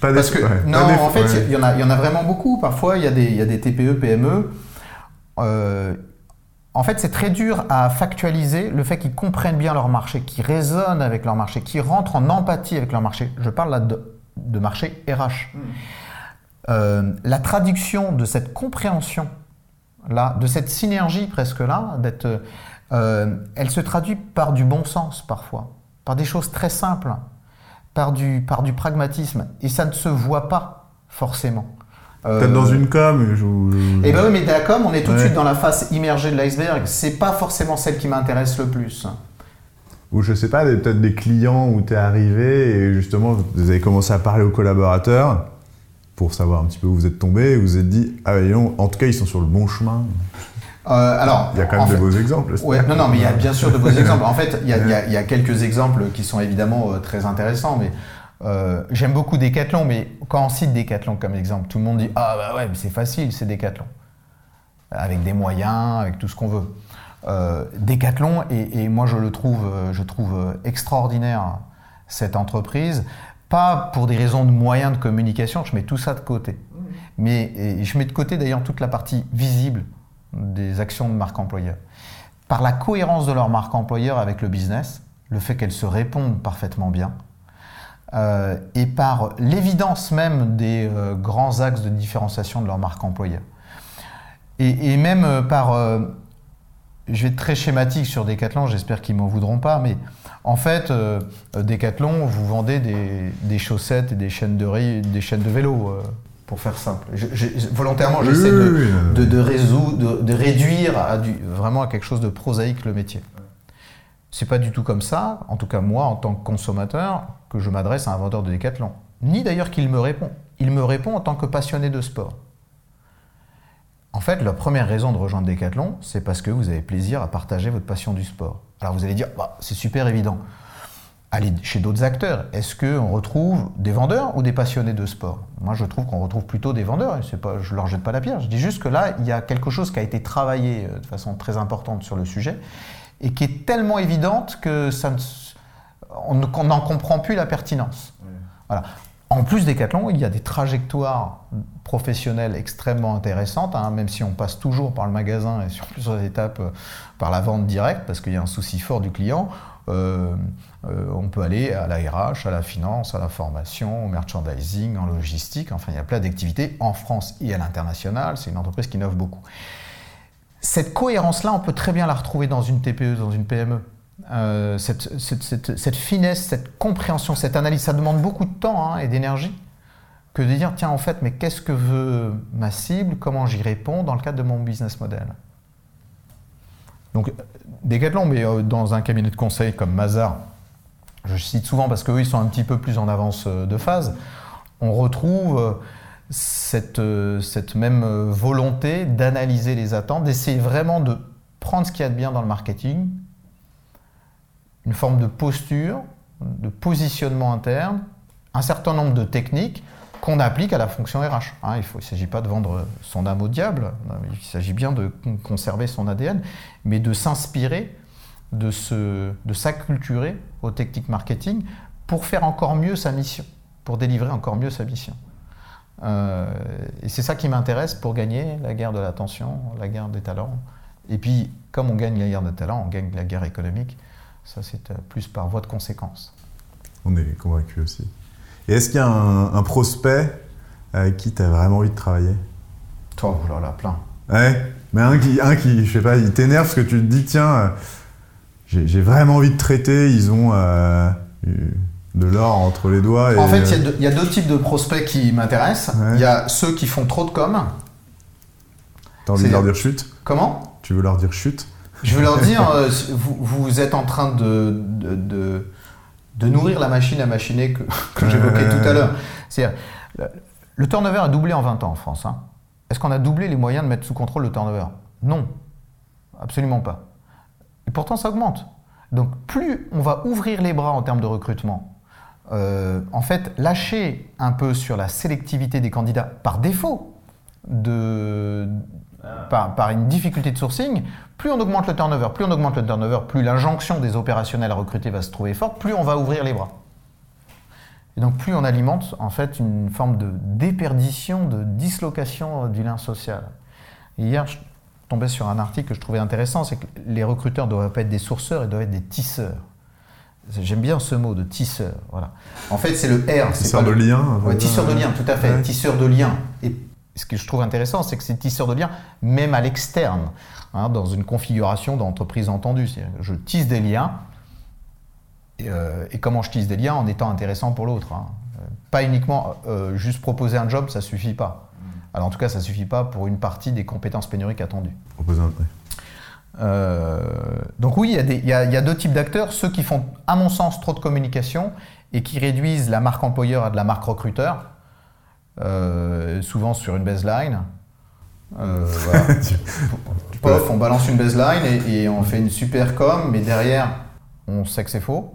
Pas Parce que, non, en fait, il y, en a, y en a vraiment beaucoup. Parfois, il y, y, a des TPE, PME. Euh, en fait, c'est très dur à factualiser le fait qu'ils comprennent bien leur marché, qu'ils raisonnent avec leur marché, qu'ils rentrent en empathie avec leur marché. Je parle là de marché RH. Euh, la traduction de cette compréhension là, de cette synergie presque là, euh, elle se traduit par du bon sens parfois, par des choses très simples, par du, par du pragmatisme, et ça ne se voit pas forcément. Peut-être dans une com. Je... Eh ben oui, mais la com, on est tout de suite dans la face immergée de l'iceberg. C'est pas forcément celle qui m'intéresse le plus. Ou je sais pas, peut-être des clients où tu es arrivé et justement vous avez commencé à parler aux collaborateurs pour savoir un petit peu où vous êtes tombé et vous vous êtes dit ah non, en tout cas ils sont sur le bon chemin. Euh, alors, il y a quand même de beaux exemples. non, non, mais il y a bien sûr de beaux (laughs) exemples. En fait, il y, a, quelques exemples qui sont évidemment euh, très intéressants, mais euh, j'aime beaucoup Decathlon, mais quand on cite Decathlon comme exemple, tout le monde dit Ah bah ouais, mais c'est facile, c'est Decathlon. Avec des moyens, avec tout ce qu'on veut. Euh, Decathlon, et, moi je le trouve, je trouve extraordinaire, cette entreprise, pas pour des raisons de moyens de communication, je mets tout ça de côté. Mais je mets de côté d'ailleurs toute la partie visible des actions de marque employeur. Par la cohérence de leur marque employeur avec le business, le fait qu'elles se répondent parfaitement bien, euh, et par l'évidence même des euh, grands axes de différenciation de leur marque employeur. Et, même euh, par, je vais être très schématique sur Decathlon, j'espère qu'ils m'en voudront pas, mais en fait, Decathlon, vous vendez des, chaussettes et des chaînes de, des chaînes de vélo pour faire simple. volontairement, j'essaie de, de, de, réduire à du, vraiment à quelque chose de prosaïque le métier. C'est pas du tout comme ça, en tout cas moi, en tant que consommateur, que je m'adresse à un vendeur de décathlon. Ni d'ailleurs qu'il me répond. Il me répond en tant que passionné de sport. En fait, la première raison de rejoindre Decathlon, c'est parce que vous avez plaisir à partager votre passion du sport. Alors vous allez dire, bah, c'est super évident. Allez chez d'autres acteurs. Est-ce qu'on retrouve des vendeurs ou des passionnés de sport? Moi, je trouve qu'on retrouve plutôt des vendeurs. Et pas, je ne leur jette pas la pierre. Je dis juste que là, il y a quelque chose qui a été travaillé euh, de façon très importante sur le sujet et qui est tellement évidente que ça on n'en comprend plus la pertinence. Voilà. En plus des Decathlon, il y a des trajectoires professionnelles extrêmement intéressantes, hein, même si on passe toujours par le magasin et (laughs) sur plusieurs étapes euh, par la vente directe, parce qu'il y a un souci fort du client. Euh, euh, on peut aller à la RH, à la finance, à la formation, au merchandising, en logistique. Enfin, il y a plein d'activités en France et à l'international. C'est une entreprise qui innove beaucoup. Cette cohérence-là, on peut très bien la retrouver dans une TPE, dans une PME. Euh, cette, finesse, cette compréhension, cette analyse, ça demande beaucoup de temps hein, et d'énergie que de dire, tiens, en fait, mais qu'est-ce que veut ma cible? Comment j'y réponds dans le cadre de mon business model? Donc, Decathlon, mais euh, dans un cabinet de conseil comme Mazar, je cite souvent parce qu'eux, ils sont un petit peu plus en avance euh, de phase, on retrouve cette, cette même volonté d'analyser les attentes, d'essayer vraiment de prendre ce qu'il y a de bien dans le marketing, une forme de posture, de positionnement interne, un certain nombre de techniques qu'on applique à la fonction RH. Hein, il ne s'agit pas de vendre son âme au diable, il s'agit bien de conserver son ADN, mais de s'inspirer, de, de s'acculturer aux techniques marketing pour faire encore mieux sa mission, pour délivrer encore mieux sa mission. Euh, et c'est ça qui m'intéresse pour gagner la guerre de l'attention, la guerre des talents. Et puis, comme on gagne la guerre des talents, on gagne la guerre économique. Ça, c'est euh, plus par voie de conséquence. On est convaincu aussi. Et est-ce qu'il y a un, prospect avec qui tu as vraiment envie de travailler? Toi, oh là là, plein. Ouais, mais un qui, un qui je sais pas, il t'énerve parce que tu te dis, tiens, euh, j'ai vraiment envie de traiter, ils ont euh, de l'or entre les doigts. En fait, il y, a deux types de prospects qui m'intéressent. Il y a ceux qui font trop de com. T'as envie de leur dire chute? Comment? Tu veux leur dire chute? Je veux leur dire, (laughs) euh, vous, êtes en train de, de, nourrir la machine à machiner que, (laughs) j'évoquais tout à l'heure. C'est le turnover a doublé en 20 ans en France. Hein. Est-ce qu'on a doublé les moyens de mettre sous contrôle le turnover? Non, absolument pas. Et pourtant, ça augmente. Donc, plus on va ouvrir les bras en termes de recrutement, euh, en fait, lâcher un peu sur la sélectivité des candidats par défaut de, par, une difficulté de sourcing, plus on augmente le turnover, plus on augmente le turnover, plus l'injonction des opérationnels à recruter va se trouver forte, plus on va ouvrir les bras. Et donc plus on alimente en fait une forme de déperdition, de dislocation du lien social. hier, je tombais sur un article que je trouvais intéressant, c'est que les recruteurs ne doivent pas être des sourceurs, ils doivent être des tisseurs. J'aime bien ce mot de tisseur. Voilà. En fait, c'est le R. Tisseur de lien. tisseur de lien, tout à fait. Tisseur de lien. Et ce que je trouve intéressant, c'est que c'est tisseur de lien, même à l'externe, hein, dans une configuration d'entreprise entendue. Je tisse des liens. Euh, et, comment je tisse des liens en étant intéressant pour l'autre. Hein. Pas uniquement euh, juste proposer un job, ça suffit pas. Alors en tout cas, ça suffit pas pour une partie des compétences pénuriques attendues. Proposer un euh, donc oui, il y, a deux types d'acteurs, ceux qui font, à mon sens, trop de communication et qui réduisent la marque employeur à de la marque recruteur, euh, souvent sur une baseline. Euh, (laughs) on balance une baseline et, on fait une super com, mais derrière, on sait que c'est faux,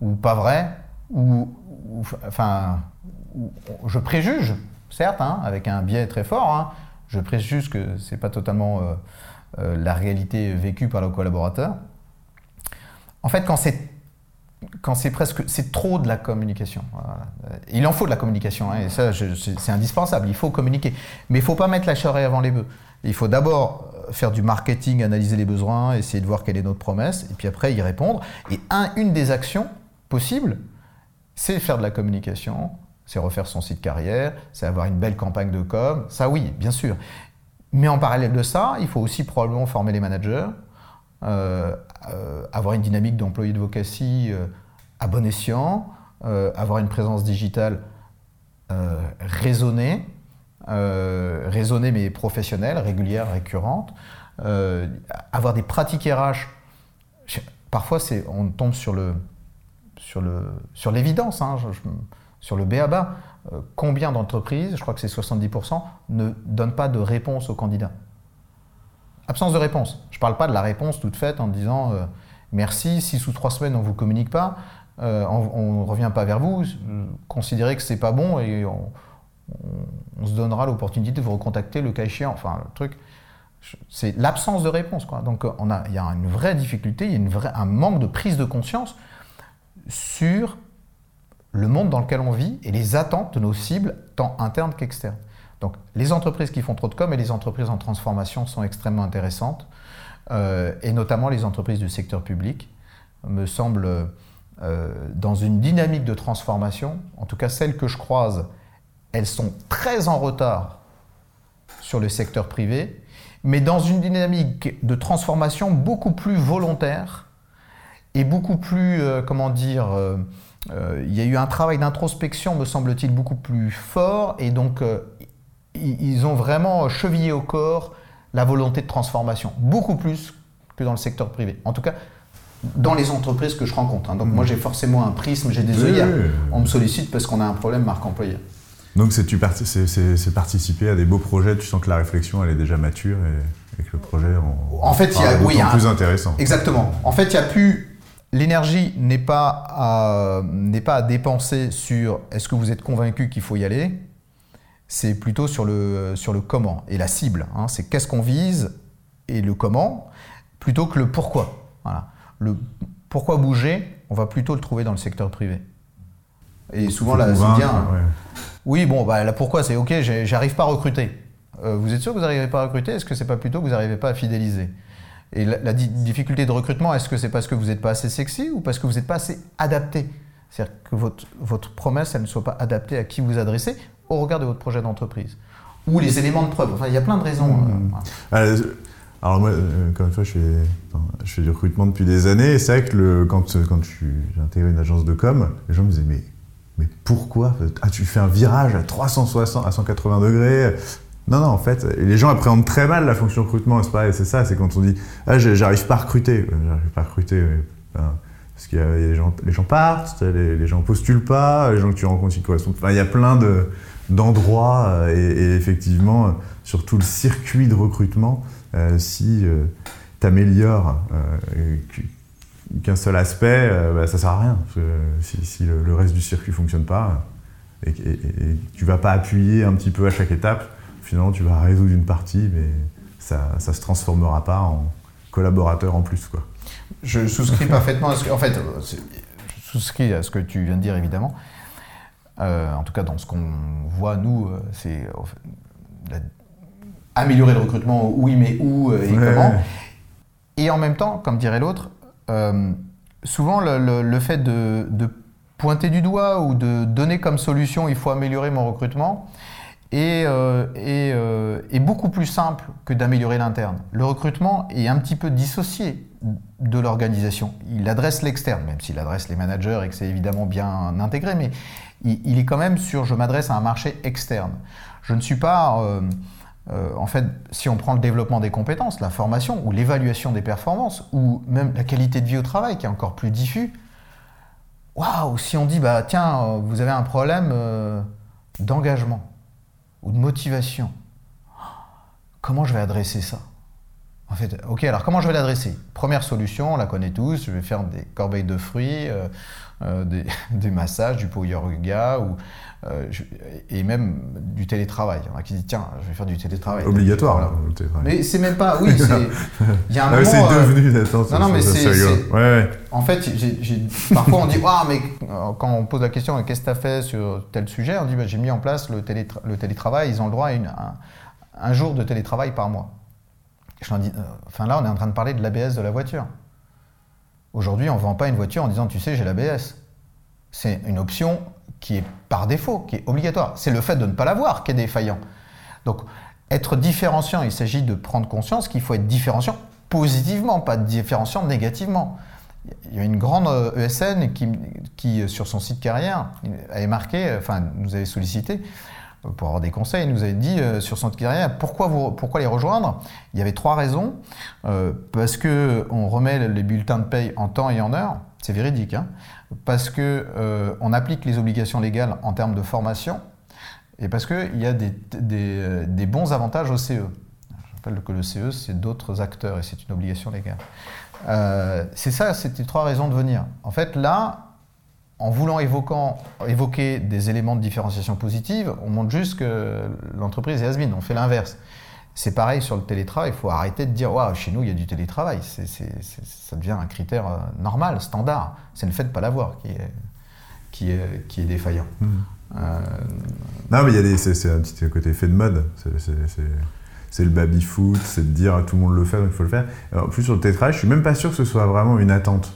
ou pas vrai, ou, enfin, je préjuge, certes, hein, avec un biais très fort, hein, je préjuge que c'est pas totalement euh, la réalité vécue par le collaborateur. En fait, quand c'est quand c'est presque c'est trop de la communication. Il en faut de la communication, hein, et ça c'est indispensable. Il faut communiquer, mais il faut pas mettre la charrue avant les bœufs. Il faut d'abord faire du marketing, analyser les besoins, essayer de voir quelle est notre promesse, et puis après y répondre. Et un, une des actions possibles, c'est faire de la communication, c'est refaire son site carrière, c'est avoir une belle campagne de com. Ça oui, bien sûr. Mais en parallèle de ça, il faut aussi probablement former les managers, euh, euh, avoir une dynamique d'employé de vocatie euh, à bon escient, avoir une présence digitale raisonnée, raisonnée mais professionnelle, régulière, récurrente, avoir des pratiques RH. Parfois, on tombe sur le sur le l'évidence, hein, sur le BABA. Euh, combien d'entreprises, je crois que c'est 70%, ne donnent pas de réponse aux candidats? Absence de réponse. Je ne parle pas de la réponse toute faite en disant euh, merci, si sous trois semaines on ne vous communique pas, euh, on ne revient pas vers vous, considérez que c'est pas bon et on, se donnera l'opportunité de vous recontacter le cas échéant. Enfin, le truc, c'est l'absence de réponse. Donc il y a une vraie difficulté, il y a un manque de prise de conscience sur le monde dans lequel on vit et les attentes de nos cibles, tant internes qu'externes. Donc les entreprises qui font trop de com et les entreprises en transformation sont extrêmement intéressantes, euh, et notamment les entreprises du secteur public me semblent euh, dans une dynamique de transformation, en tout cas celles que je croise, elles sont très en retard sur le secteur privé, mais dans une dynamique de transformation beaucoup plus volontaire et beaucoup plus, euh, comment dire, il y a eu un travail d'introspection, me semble-t-il, beaucoup plus fort, et donc ils ont vraiment chevillé au corps la volonté de transformation, beaucoup plus que dans le secteur privé. En tout cas, dans les entreprises que je rencontre. Hein. Donc moi, j'ai forcément un prisme, j'ai des œillères. On me sollicite parce qu'on a un problème marque employeur. Donc c'est participer à des beaux projets, tu sens que la réflexion, elle est déjà mature et, que le projet en, fait, il y a, oui, plus intéressant. Exactement. En fait, il n'y a plus L'énergie n'est pas, à, pas à dépenser sur est-ce que vous êtes convaincu qu'il faut y aller, c'est plutôt sur le, sur le comment et la cible. Hein. c'est qu'est-ce qu'on vise et le comment, plutôt que le pourquoi. Voilà. Le pourquoi bouger, on va plutôt le trouver dans le secteur privé. Et souvent, là, c'est bien. Oui, bon, bah, là, pourquoi c'est OK, j'arrive pas à recruter. Euh, vous êtes sûr que vous n'arrivez pas à recruter? Est-ce que c'est pas plutôt que vous n'arrivez pas à fidéliser? Et la, difficulté de recrutement, est-ce que c'est parce que vous n'êtes pas assez sexy ou parce que vous n'êtes pas assez adapté? C'est-à-dire que votre, votre promesse, elle ne soit pas adaptée à qui vous adressez au regard de votre projet d'entreprise. Ou les éléments de preuve. Enfin, il y a plein de raisons. Mmh. Euh, alors moi, euh, encore une fois, je fais, je fais du recrutement depuis des années. Et c'est vrai que le, quand, quand j'ai intégré une agence de com, les gens me disaient mais, mais pourquoi ah, Tu fais un virage à 360, à 180 degrés? Non, non, en fait, les gens appréhendent très mal la fonction recrutement, c'est pareil, c'est ça, c'est quand on dit Ah, j'arrive pas à recruter. J'arrive pas à recruter, parce qu'il y a, les, gens, les gens partent, les, les, gens postulent pas, les gens que tu rencontres, ils correspondent. Enfin, il y a plein d'endroits, euh, et, effectivement, sur tout le circuit de recrutement, euh, si euh, tu améliores qu'un seul aspect, bah, ça sert à rien. si, le, reste du circuit fonctionne pas, et, et, et tu vas pas appuyer un petit peu à chaque étape, finalement, tu vas résoudre une partie, mais ça ne se transformera pas en collaborateur en plus. Quoi. Je souscris (laughs) parfaitement. En fait, souscris à ce que tu viens de dire, évidemment. Euh, en tout cas, dans ce qu'on voit, nous, euh, c'est améliorer le recrutement, oui, mais où euh, et comment. Et en même temps, comme dirait l'autre, souvent, le, fait de, pointer du doigt ou de donner comme solution il faut améliorer mon recrutement est, euh, euh, est beaucoup plus simple que d'améliorer l'interne. Le recrutement est un petit peu dissocié de l'organisation. Il adresse l'externe, même s'il adresse les managers et que c'est évidemment bien intégré, mais il, est quand même sur je m'adresse à un marché externe. Je ne suis pas, euh, en fait, si on prend le développement des compétences, la formation ou l'évaluation des performances, ou même la qualité de vie au travail qui est encore plus diffus, waouh, si on dit, bah tiens, vous avez un problème d'engagement ou de motivation, comment je vais adresser ça? En fait, ok, alors comment je vais l'adresser? Première solution, on la connaît tous, je vais faire des corbeilles de fruits, euh, euh, des, (laughs) massages, du yoga, ou, euh, et même du télétravail. Il y en a qui disent, tiens, je vais faire du télétravail. Obligatoire, le télétravail. Mais c'est même pas, oui, c'est... Il y a un (laughs) ah, C'est devenu, attends, Non, non, mais c'est... Ouais, ouais. En fait, parfois on dit, ah, mais quand on pose la question, qu'est-ce que tu as fait sur tel sujet? On dit, bah, j'ai mis en place le, le, télétravail, ils ont le droit à une, un jour de télétravail par mois. Euh, enfin là, on est en train de parler de l'ABS de la voiture. Aujourd'hui, on ne vend pas une voiture en disant, tu sais, j'ai l'ABS. C'est une option qui est par défaut, qui est obligatoire. C'est le fait de ne pas l'avoir qui est défaillant. Donc, être différenciant, il s'agit de prendre conscience qu'il faut être différenciant positivement, pas différenciant négativement. Il y a une grande ESN euh, e qui, qui sur son site carrière, marqué, enfin, nous avait sollicité pour avoir des conseils, il nous avait dit euh, sur son carrière pourquoi, vous, pourquoi les rejoindre? Il y avait trois raisons. Euh, parce qu'on remet les bulletins de paye en temps et en heure, c'est véridique. Hein. parce qu'on euh, applique les obligations légales en termes de formation. Et parce qu'il y a des, des, bons avantages au CE. Je rappelle que le CE, c'est d'autres acteurs et c'est une obligation légale. c'est ça, c'était trois raisons de venir. En fait, là, en voulant évoquer des éléments de différenciation positive, on montre juste que l'entreprise est has On fait l'inverse. C'est pareil sur le télétravail. Il faut arrêter de dire Waouh, chez nous, il y a du télétravail. ça devient un critère euh, normal, standard. C'est le fait de ne pas l'avoir qui est, défaillant. Mmh. Euh, non, mais il y a c'est, un petit côté fait de mode. C'est, le baby-foot, c'est de dire tout le monde le fait, donc il faut le faire. En plus, sur le télétravail, je suis même pas sûr que ce soit vraiment une attente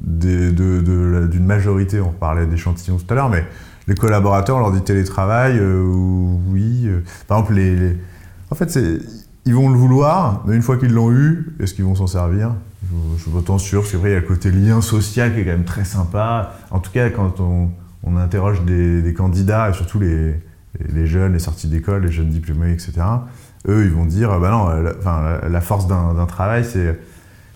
d'une majorité, on parlait d'échantillons tout à l'heure, mais les collaborateurs, on leur dit télétravail, euh, oui. Euh, par exemple, les, en fait, ils vont le vouloir, mais une fois qu'ils l'ont eu, est-ce qu'ils vont s'en servir? Je suis autant sûr, c'est vrai, il y a le côté lien social qui est quand même très sympa. En tout cas, quand on, interroge des, candidats, et surtout les, les jeunes, les sorties d'école, les jeunes diplômés, etc., eux, ils vont dire, bah non, la, la force d'un travail, c'est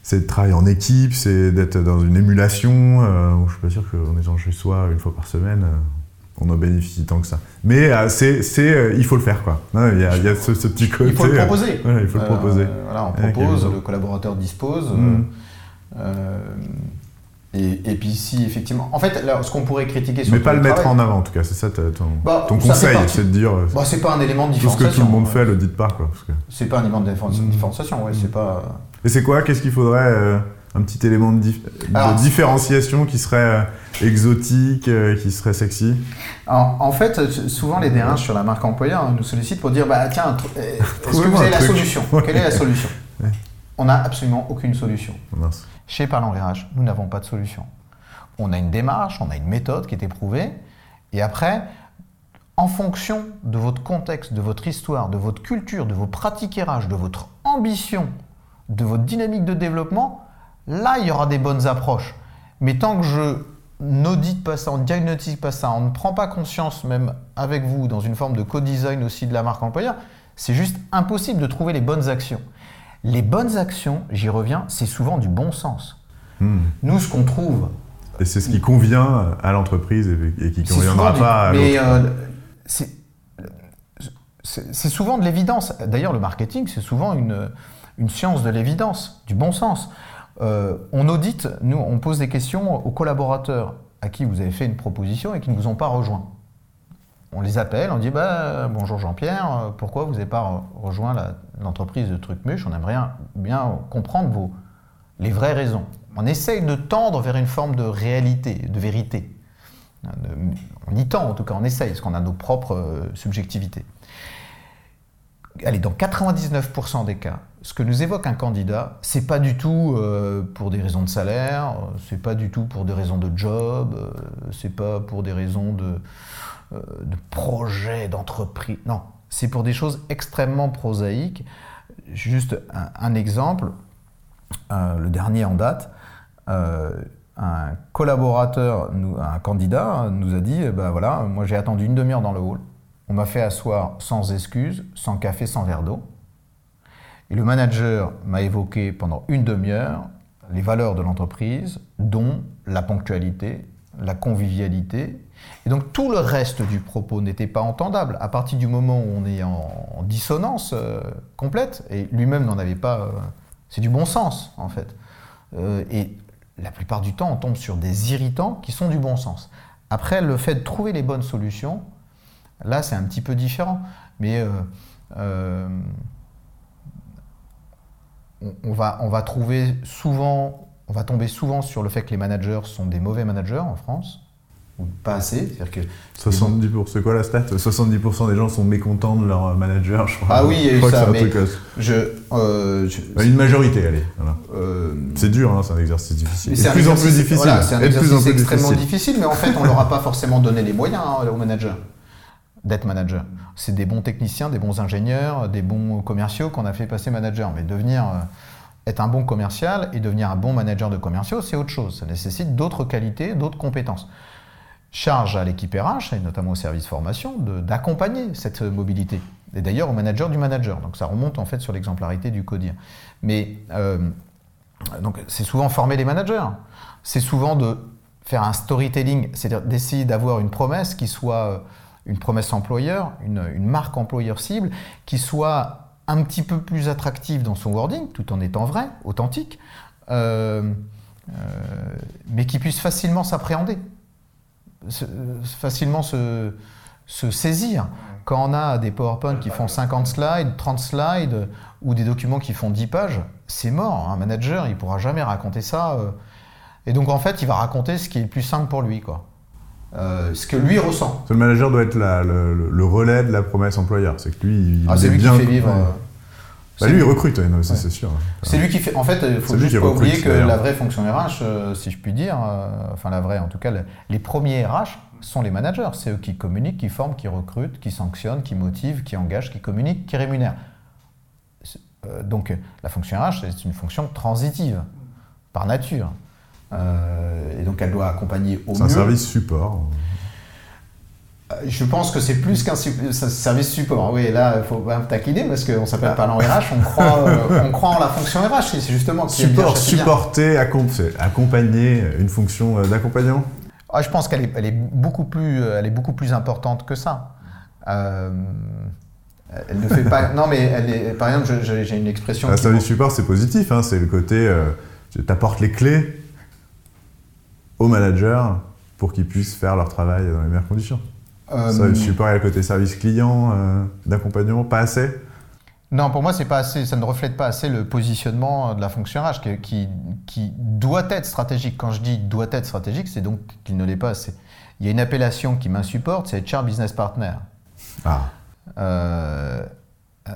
c'est de travailler en équipe, c'est d'être dans une émulation. Euh, je suis pas sûr qu'en étant chez soi une fois par semaine, euh, on en bénéficie tant que ça. Mais euh, c'est, c'est, il faut le faire, quoi. Il y a, ce, petit côté. Il faut le proposer. il faut le proposer. Voilà, on propose, le collaborateur dispose. Mm. Et, puis si effectivement, en fait, ce qu'on pourrait critiquer sur mais pas le mettre en avant en tout cas, c'est ça ton, bah, ton conseil, c'est de dire. Bah, c'est pas un élément de différenciation. Tout ce que tout le monde fait, le dites pas quoi. C'est pas un élément de différenciation, ouais, c'est pas. Et c'est quoi Qu'est-ce qu'il faudrait euh, Un petit élément de, différenciation qui serait euh, exotique, euh, qui serait sexy? En, fait, souvent les DRH sur la marque employeur nous sollicitent pour dire bah tiens, est-ce que vous avez la solution? Quelle est la solution? On n'a absolument aucune solution. Chez Parlons RH, nous n'avons pas de solution. On a une démarche, on a une méthode qui est éprouvée, et après, en fonction de votre contexte, de votre histoire, de votre culture, de vos pratiques RH, de votre ambition de votre dynamique de développement, là, il y aura des bonnes approches. Mais tant que je n'audite pas ça, on ne diagnostique pas ça, on ne prend pas conscience, même avec vous, dans une forme de co-design aussi de la marque employeur, c'est juste impossible de trouver les bonnes actions. Les bonnes actions, j'y reviens, c'est souvent du bon sens. Hmm. Nous, ce qu'on trouve... Et c'est ce qui convient à l'entreprise et qui ne conviendra pas à Mais euh, c'est souvent de l'évidence. D'ailleurs, le marketing, c'est souvent une une science de l'évidence, du bon sens. Euh, on audite, nous, on pose des questions aux collaborateurs à qui vous avez fait une proposition et qui ne vous ont pas rejoint. On les appelle, on dit bah, Bonjour Jean-Pierre, euh, pourquoi vous n'avez pas rejoint l'entreprise de Trucmuche On aimerait bien comprendre vos, les vraies raisons. On essaye de tendre vers une forme de réalité, de vérité. on y tend en tout cas, on essaye, parce qu'on a nos propres euh, subjectivités. Allez, dans 99% des cas, ce que nous évoque un candidat, c'est pas du tout euh, pour des raisons de salaire, c'est pas du tout pour des raisons de job, euh, c'est pas pour des raisons de, euh, de projet, d'entreprise. Non, c'est pour des choses extrêmement prosaïques. Juste un, exemple, le dernier en date, un collaborateur, un candidat, nous a dit, ben voilà, moi j'ai attendu une demi-heure dans le hall, on m'a fait asseoir sans excuse, sans café, sans verre d'eau. Et le manager m'a évoqué pendant une demi-heure les valeurs de l'entreprise, dont la ponctualité, la convivialité. Et donc tout le reste du propos n'était pas entendable. À partir du moment où on est en, dissonance euh, complète, et lui-même n'en avait pas... Euh, c'est du bon sens, en fait. Euh, et la plupart du temps, on tombe sur des irritants qui sont du bon sens. Après, le fait de trouver les bonnes solutions, là, c'est un petit peu différent. Mais on, va, on va trouver souvent, on va tomber souvent sur le fait que les managers sont des mauvais managers en France ou pas assez. C'est-à-dire que 70%, c'est quoi la stat? 70% des gens sont mécontents de leur manager, je crois. Ah oui, il y a eu ça, mais je, euh, Une majorité, allez. Euh, c'est dur, hein, c'est un exercice difficile. C'est de plus en plus difficile. c'est un exercice extrêmement difficile. mais en fait, on leur a pas forcément donné les moyens hein, aux managers d'être manager. C'est des bons techniciens, des bons ingénieurs, des bons commerciaux qu'on a fait passer manager. Mais devenir, euh, être un bon commercial et devenir un bon manager de commerciaux, c'est autre chose. Ça nécessite d'autres qualités, d'autres compétences. Charge à l'équipe RH, et notamment au service formation, d'accompagner cette mobilité. Et d'ailleurs au manager du manager. Donc ça remonte en fait sur l'exemplarité du CODIR. Mais euh, donc c'est souvent former les managers. C'est souvent de faire un storytelling, c'est-à-dire d'essayer d'avoir une promesse qui soit une promesse employeur, une, marque employeur cible, qui soit un petit peu plus attractive dans son wording, tout en étant vrai, authentique, euh, euh, mais qui puisse facilement s'appréhender, facilement se, saisir. Quand on a des PowerPoint qui font 50 slides, 30 slides, ou des documents qui font 10 pages, c'est mort. Un manager, il pourra jamais raconter ça. Euh. Et donc, en fait, il va raconter ce qui est le plus simple pour lui. Euh, ce que lui ressent. Le manager doit être le, relais de la promesse employeur. C'est que lui, il ah, c'est lui qui fait vivre. Euh, bah, lui, il recrute, c'est sûr. C'est lui qui fait. En fait, il faut juste pas oublier que la vraie fonction RH, euh, si je puis dire, enfin la vraie, en tout cas, les premiers RH sont les managers. C'est eux qui communiquent, qui forment, qui recrutent, qui sanctionnent, qui motivent, qui engagent, qui communiquent, qui rémunèrent. donc, la fonction RH, c'est une fonction transitive, par nature. Euh, et donc elle doit accompagner au mieux. C'est un service support. Euh, je pense que c'est plus qu'un service support. Oui, là, il faut pas taquiner parce qu'on s'appelle pas l'en RH, on croit, euh, on croit en la fonction RH. C'est justement support, supporter, accompagner une fonction d'accompagnant. Ah, je pense qu'elle est, elle est, beaucoup plus, elle est beaucoup plus importante que ça. elle ne fait pas. (laughs) non, mais elle est, par exemple, j'ai une expression. Un service support, c'est positif. Hein, c'est le côté. tu apportes les clés aux managers pour qu'ils puissent faire leur travail dans les meilleures conditions euh, Ça, le support le côté service client, euh, d'accompagnement, pas assez non, pour moi, c'est pas assez, ça ne reflète pas assez le positionnement de la fonction RH qui, qui, doit être stratégique. Quand je dis doit être stratégique, c'est donc qu'il ne l'est pas assez. Il y a une appellation qui m'insupporte, c'est HR Business Partner. Ah. Euh,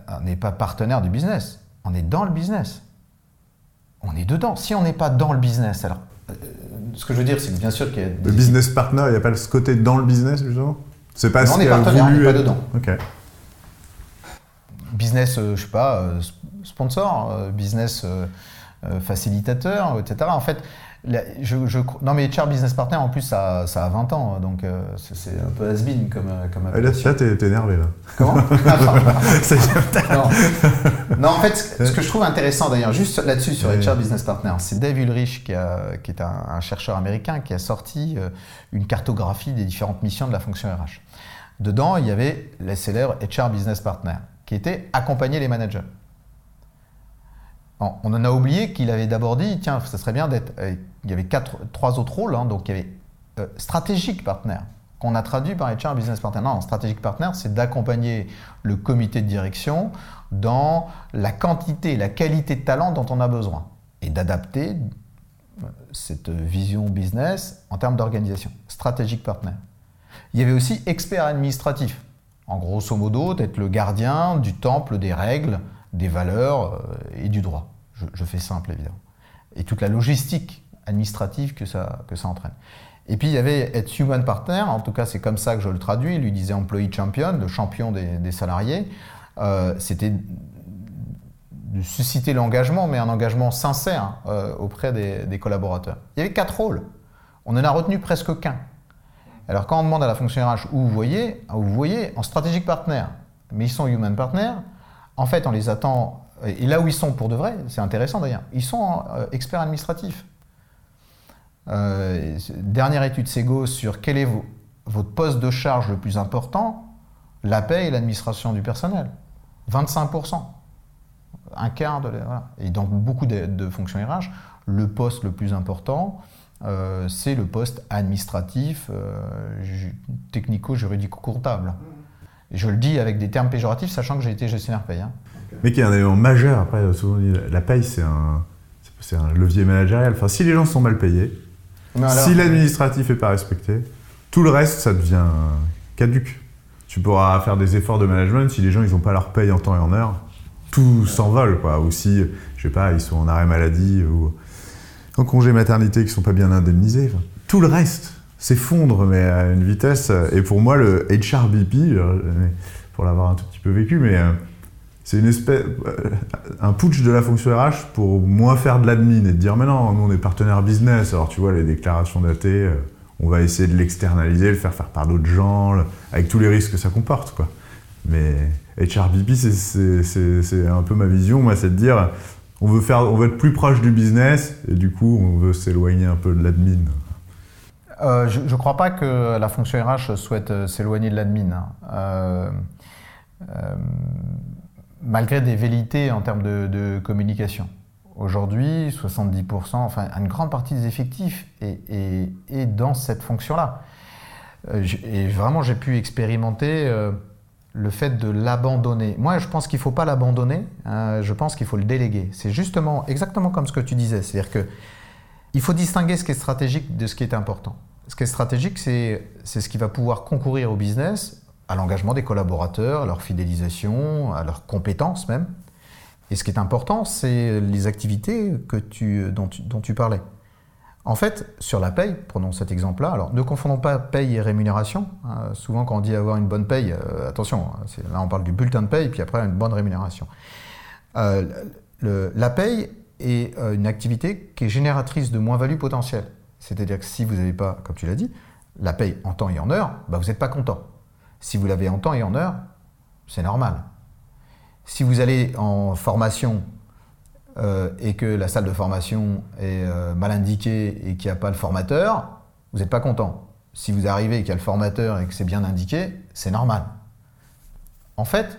on n'est pas partenaire du business, on est dans le business. On est dedans. Si on n'est pas dans le business, alors ce que je veux dire, c'est que bien sûr qu'il y a. Le business partner, il n'y a pas ce côté dans le business, justement C'est pas non, on est partenaire, on n'est pas dedans. Ok. Business, euh, je sais pas, euh, sponsor, euh, business facilitateur, etc. En fait, je, non mais HR Business Partner en plus ça, ça a 20 ans donc euh, c'est un peu has-been comme, euh, comme Là, là t'es énervé là. Comment (laughs) (laughs) non. en fait ce que je trouve intéressant d'ailleurs juste là-dessus sur HR Business Partner c'est Dave Ulrich qui, qui est un, chercheur américain qui a sorti euh, une cartographie des différentes missions de la fonction RH. Dedans il y avait les célèbres HR Business Partner qui étaient accompagner les managers. On en a oublié qu'il avait d'abord dit, tiens, ça serait bien d'être il y avait quatre, trois autres rôles. Hein. donc il y avait euh, stratégique partner, qu'on a traduit par HR Business Partner. Non, stratégique partner, c'est d'accompagner le comité de direction dans la quantité, la qualité de talent dont on a besoin et d'adapter euh, cette vision business en termes d'organisation. Stratégique partner. Il y avait aussi expert administratif. En grosso modo, d'être le gardien du temple des règles des valeurs et du droit. Je, fais simple, évidemment. Et toute la logistique administrative que ça, que ça entraîne. Et puis il y avait être human partner, en tout cas c'est comme ça que je le traduis, il lui disait employee champion, le champion des, salariés. C'était de susciter l'engagement, mais un engagement sincère euh, auprès des, collaborateurs. Il y avait quatre rôles. On en a retenu presque qu'un. Alors quand on demande à la fonction RH où vous voyez, où vous voyez en stratégique partner, mais ils sont human partner, en fait on les attend, et là où ils sont pour de vrai, c'est intéressant d'ailleurs, ils sont euh, experts administratifs. Euh, dernière étude Sego sur quel est votre poste de charge le plus important, la paie et l'administration du personnel. 25% un quart de. Et dans beaucoup de, fonctions RH, le poste le plus important, euh, c'est le poste administratif, euh, technico-juridico-comptable. Je le dis avec des termes péjoratifs, sachant que j'ai été gestionnaire paye. Hein. Mais qui est un élément majeur, après, souvent la paye, c'est un, un levier managérial. Enfin, si les gens sont mal payés, si l'administratif n'est pas respecté, tout le reste, ça devient caduque. Tu pourras faire des efforts de management si les gens ils n'ont pas leur paye en temps et en heure tout s'envole, quoi. Ou si, je sais pas, ils sont en arrêt maladie ou en congé maternité qui sont pas bien indemnisés. tout le reste s'effondre, mais à une vitesse. Et pour moi, le HRBP, euh, pour l'avoir un tout petit peu vécu, mais euh, c'est une espèce, euh, un putsch de la fonction RH pour moins faire de l'admin et de dire, mais non, nous on est partenaire business, alors tu vois, les déclarations datées, on va essayer de l'externaliser, le faire faire par d'autres gens, avec tous les risques que ça comporte, quoi. Mais HRBP, c'est un peu ma vision, moi, c'est de dire on veut, faire, on veut être plus proche du business et du coup, on veut s'éloigner un peu de l'admin. Euh, je ne crois pas que la fonction RH souhaite euh, s'éloigner de l'admin. Hein. Euh, malgré des velléités en termes de, communication. Aujourd'hui, 70%, enfin une grande partie des effectifs est, dans cette fonction-là. et vraiment, j'ai pu expérimenter le fait de l'abandonner. Moi, je pense qu'il ne faut pas l'abandonner, hein, je pense qu'il faut le déléguer. C'est justement exactement comme ce que tu disais, c'est-à-dire que il faut distinguer ce qui est stratégique de ce qui est important. Ce qui est stratégique, c'est ce qui va pouvoir concourir au business, à l'engagement des collaborateurs, à leur fidélisation, à leurs compétences même. Et ce qui est important, c'est les activités que tu, dont tu parlais. En fait, sur la paye, prenons cet exemple-là, alors ne confondons pas paye et rémunération. Hein. souvent, quand on dit avoir une bonne paye, euh, attention, hein, là on parle du bulletin de paye, puis après une bonne rémunération. Euh, la paye est euh, une activité qui est génératrice de moins-value potentielle. C'est-à-dire que si vous n'avez pas, comme tu l'as dit, la paye en temps et en heure, bah vous n'êtes pas content. Si vous l'avez en temps et en heure, c'est normal. Si vous allez en formation euh, et que la salle de formation est euh, mal indiquée et qu'il n'y a pas le formateur, vous n'êtes pas content. Si vous arrivez et qu'il y a le formateur et que c'est bien indiqué, c'est normal. En fait,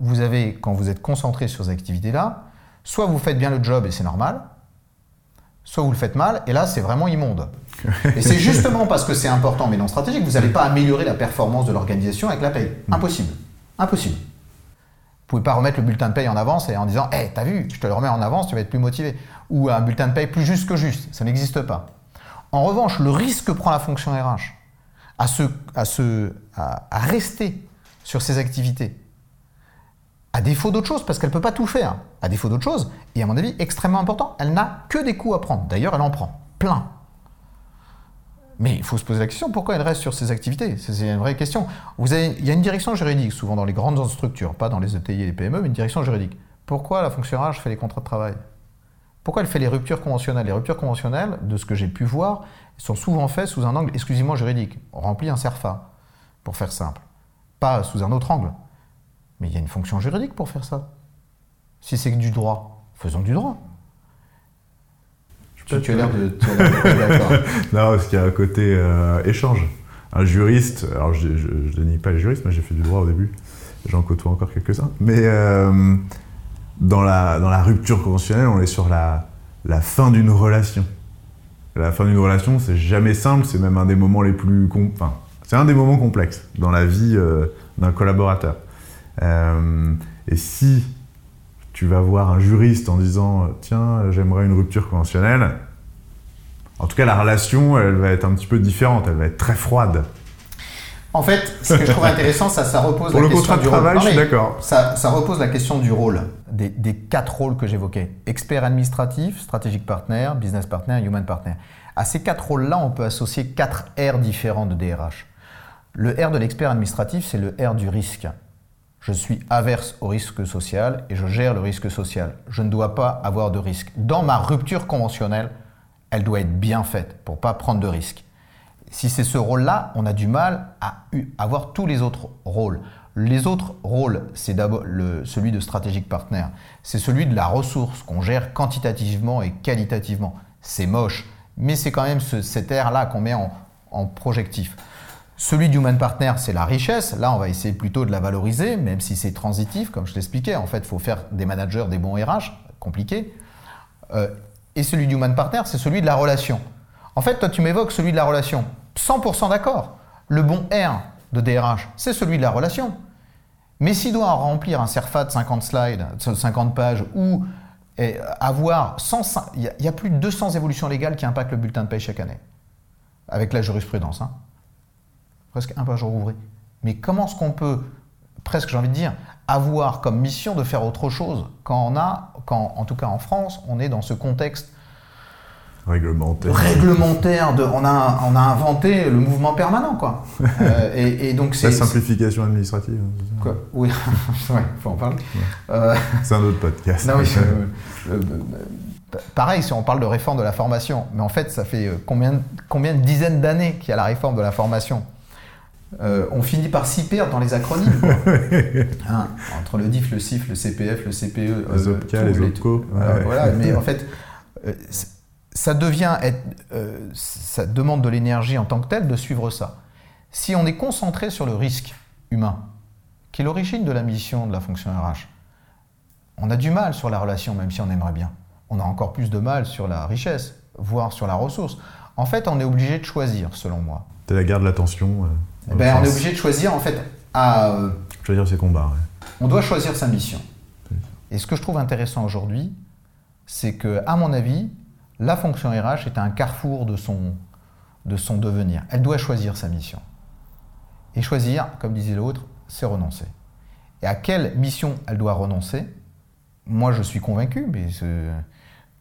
vous avez, quand vous êtes concentré sur ces activités-là, soit vous faites bien le job et c'est normal, soit vous le faites mal et là c'est vraiment immonde. (laughs) Et c'est justement parce que c'est important mais non stratégique, vous n'allez pas améliorer la performance de l'organisation avec la paye. Impossible. Impossible pouvez pas remettre le bulletin de paye en avance et en disant Hé, t'as vu, je te le remets en avance, tu vas être plus motivé. Ou un bulletin de paye plus juste que juste. Ça n'existe pas. En revanche, le risque que prend la fonction RH à, à, à, rester sur ses activités, à défaut d'autre chose, parce qu'elle ne peut pas tout faire, à défaut d'autre chose, et à mon avis extrêmement important, elle n'a que des coûts à prendre. D'ailleurs, elle en prend plein. Mais il faut se poser la question, pourquoi elle reste sur ces activités? C'est une vraie question. Il y a une direction juridique, souvent dans les grandes structures, pas dans les ETI et les PME, mais une direction juridique. Pourquoi la fonction RH fait les contrats de travail? Pourquoi elle fait les ruptures conventionnelles? Les ruptures conventionnelles, de ce que j'ai pu voir, sont souvent faites sous un angle exclusivement juridique. On remplit un CERFA, pour faire simple. Pas sous un autre angle. Mais il y a une fonction juridique pour faire ça. Si c'est que du droit, faisons du droit. Tu, as l'air de, (laughs) d'accord. non, parce qu'il y a un côté euh, échange. Un juriste, alors je ne nie pas les juristes, mais j'ai fait du droit au début. J'en côtoie encore quelques-uns. Mais euh, dans, la, dans la rupture conventionnelle, on est sur la, la fin d'une relation. La fin d'une relation, c'est jamais simple, c'est même un des moments les plus. Enfin, c'est un des moments complexes dans la vie euh, d'un collaborateur. Et si tu vas voir un juriste en disant tiens j'aimerais une rupture conventionnelle, en tout cas la relation elle va être un petit peu différente, elle va être très froide. En fait, ce que je trouve intéressant, ça, ça repose Pour la le question contrat de du travail, rôle. je suis d'accord. Ça, ça repose la question du rôle, des, des quatre rôles que j'évoquais. Expert administratif, strategic partner, business partner, human partner. À ces quatre rôles-là, on peut associer quatre R différents de DRH. Le R de l'expert administratif, c'est le R du risque. Je suis averse au risque social et je gère le risque social. Je ne dois pas avoir de risque. Dans ma rupture conventionnelle, elle doit être bien faite pour pas prendre de risque. Si c'est ce rôle-là, on a du mal à avoir tous les autres rôles. Les autres rôles, c'est d'abord celui de strategic partner. C'est celui de la ressource qu'on gère quantitativement et qualitativement. C'est moche, mais c'est quand même ce- cet air-là qu'on met en projectif. Celui du human partner, c'est la richesse. Là, on va essayer plutôt de la valoriser, même si c'est transitif, comme je l'expliquais. En fait, il faut faire des managers, des bons RH, compliqué. Euh, et celui du human partner, c'est celui de la relation. En fait, toi, tu m'évoques celui de la relation. 100% d'accord. Le bon R de DRH, c'est celui de la relation. Mais s'il doit remplir un CERFA de 50 slides, de 50 pages, ou avoir 105 il y, a- plus de 200 évolutions légales qui impactent le bulletin de paie chaque année, avec la jurisprudence. hein. Presque un par jour ouvré. Mais comment est-ce qu'on peut, presque j'ai envie de dire, avoir comme mission de faire autre chose quand on a, quand, en tout cas en France, on est dans ce contexte Réglementaire. réglementaire de, on a, on a inventé le mouvement permanent quoi. (laughs) Euh, et, et donc c'est La simplification administrative. hein, quoi? Oui, (laughs) ouais, faut en parler. Euh, C'est un autre podcast. non, oui, (laughs) euh, pareil, si on parle de réforme de la formation, mais en fait, ça fait combien, combien de dizaines d'années qu'il y a la réforme de la formation? Euh, On finit par s'y perdre dans les acronymes. quoi. (laughs) Hein, entre le DIF, le CIF, le CPF, le CPE, Les euh, OPCA, les OPCO. ouais. voilà, (laughs) mais en fait, euh, ça devient être, ça demande de l'énergie en tant que telle de suivre ça. Si on est concentré sur le risque humain, qui est l'origine de la mission de la fonction RH, on a du mal sur la relation, même si on aimerait bien. On a encore plus de mal sur la richesse, voire sur la ressource. En fait, on est obligé de choisir, selon moi. C'est la guerre de l'attention. euh, ben, on est obligé de choisir, en fait, à, euh, Choisir ses combats. ouais. on doit choisir sa mission. Et ce que je trouve intéressant aujourd'hui, c'est que, à mon avis, la fonction RH est à un carrefour de son, de son devenir. Elle doit choisir sa mission. Et choisir, comme disait l'autre, c'est renoncer. Et à quelle mission elle doit renoncer Moi, je suis convaincu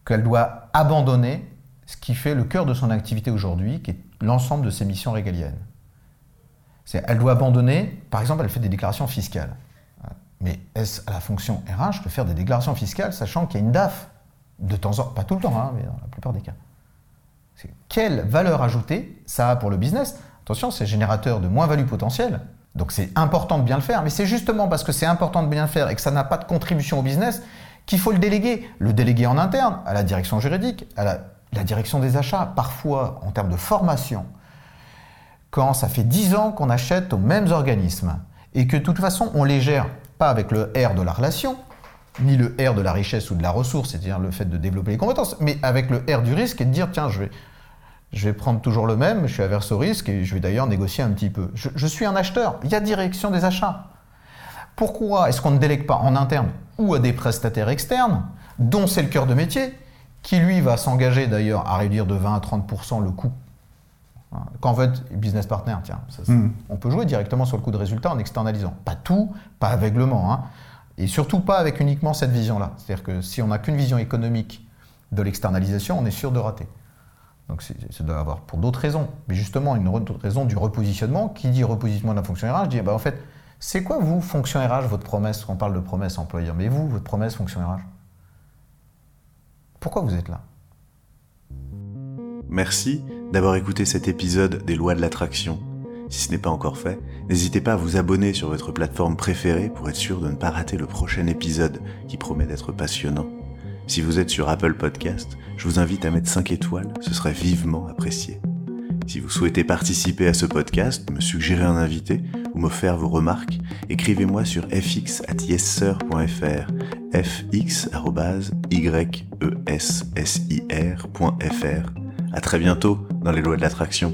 qu'elle doit abandonner ce qui fait le cœur de son activité aujourd'hui, qui est l'ensemble de ses missions régaliennes. Elle doit abandonner, par exemple, elle fait des déclarations fiscales. Mais est-ce à la fonction RH de faire des déclarations fiscales, sachant qu'il y a une DAF de temps en temps, pas tout le temps, hein, mais dans la plupart des cas? Quelle valeur ajoutée ça a pour le business? Attention, c'est générateur de moins-value potentielle. Donc c'est important de bien le faire. Mais c'est justement parce que c'est important de bien le faire et que ça n'a pas de contribution au business qu'il faut le déléguer. Le déléguer en interne, à la direction juridique, à la direction des achats, parfois en termes de formation quand ça fait 10 ans qu'on achète aux mêmes organismes et que de toute façon on les gère pas avec le R de la relation, ni le R de la richesse ou de la ressource, c'est-à-dire le fait de développer les compétences, mais avec le R du risque et de dire tiens, je vais, je vais prendre toujours le même, je suis averse au risque et je vais d'ailleurs négocier un petit peu. Je, je suis un acheteur, il y a direction des achats. Pourquoi est-ce qu'on ne délègue pas en interne ou à des prestataires externes, dont c'est le cœur de métier, qui lui va s'engager d'ailleurs à réduire de 20 à 30% le coût quand on veut être business partner, tiens, ça, ça, Mm. on peut jouer directement sur le coût de résultat en externalisant. Pas tout, pas aveuglement, hein, et surtout pas avec uniquement cette vision-là. C'est-à-dire que si on n'a qu'une vision économique de l'externalisation, on est sûr de rater. Donc ça doit avoir pour d'autres raisons, mais justement une raison du repositionnement. Qui dit repositionnement de la fonction RH dit bah, en fait, c'est quoi vous, fonction RH, votre promesse? On parle de promesse employeur, mais vous, votre promesse fonction RH? Pourquoi vous êtes là? Merci d'avoir écouté cet épisode des lois de l'attraction. Si ce n'est pas encore fait, n'hésitez pas à vous abonner sur votre plateforme préférée pour être sûr de ne pas rater le prochain épisode qui promet d'être passionnant. Si vous êtes sur Apple Podcast, je vous invite à mettre 5 étoiles, ce serait vivement apprécié. Si vous souhaitez participer à ce podcast, me suggérer un invité ou me faire vos remarques, écrivez-moi sur fx@yessir.fr, fx@yessir.fr. À très bientôt dans les lois de l'attraction.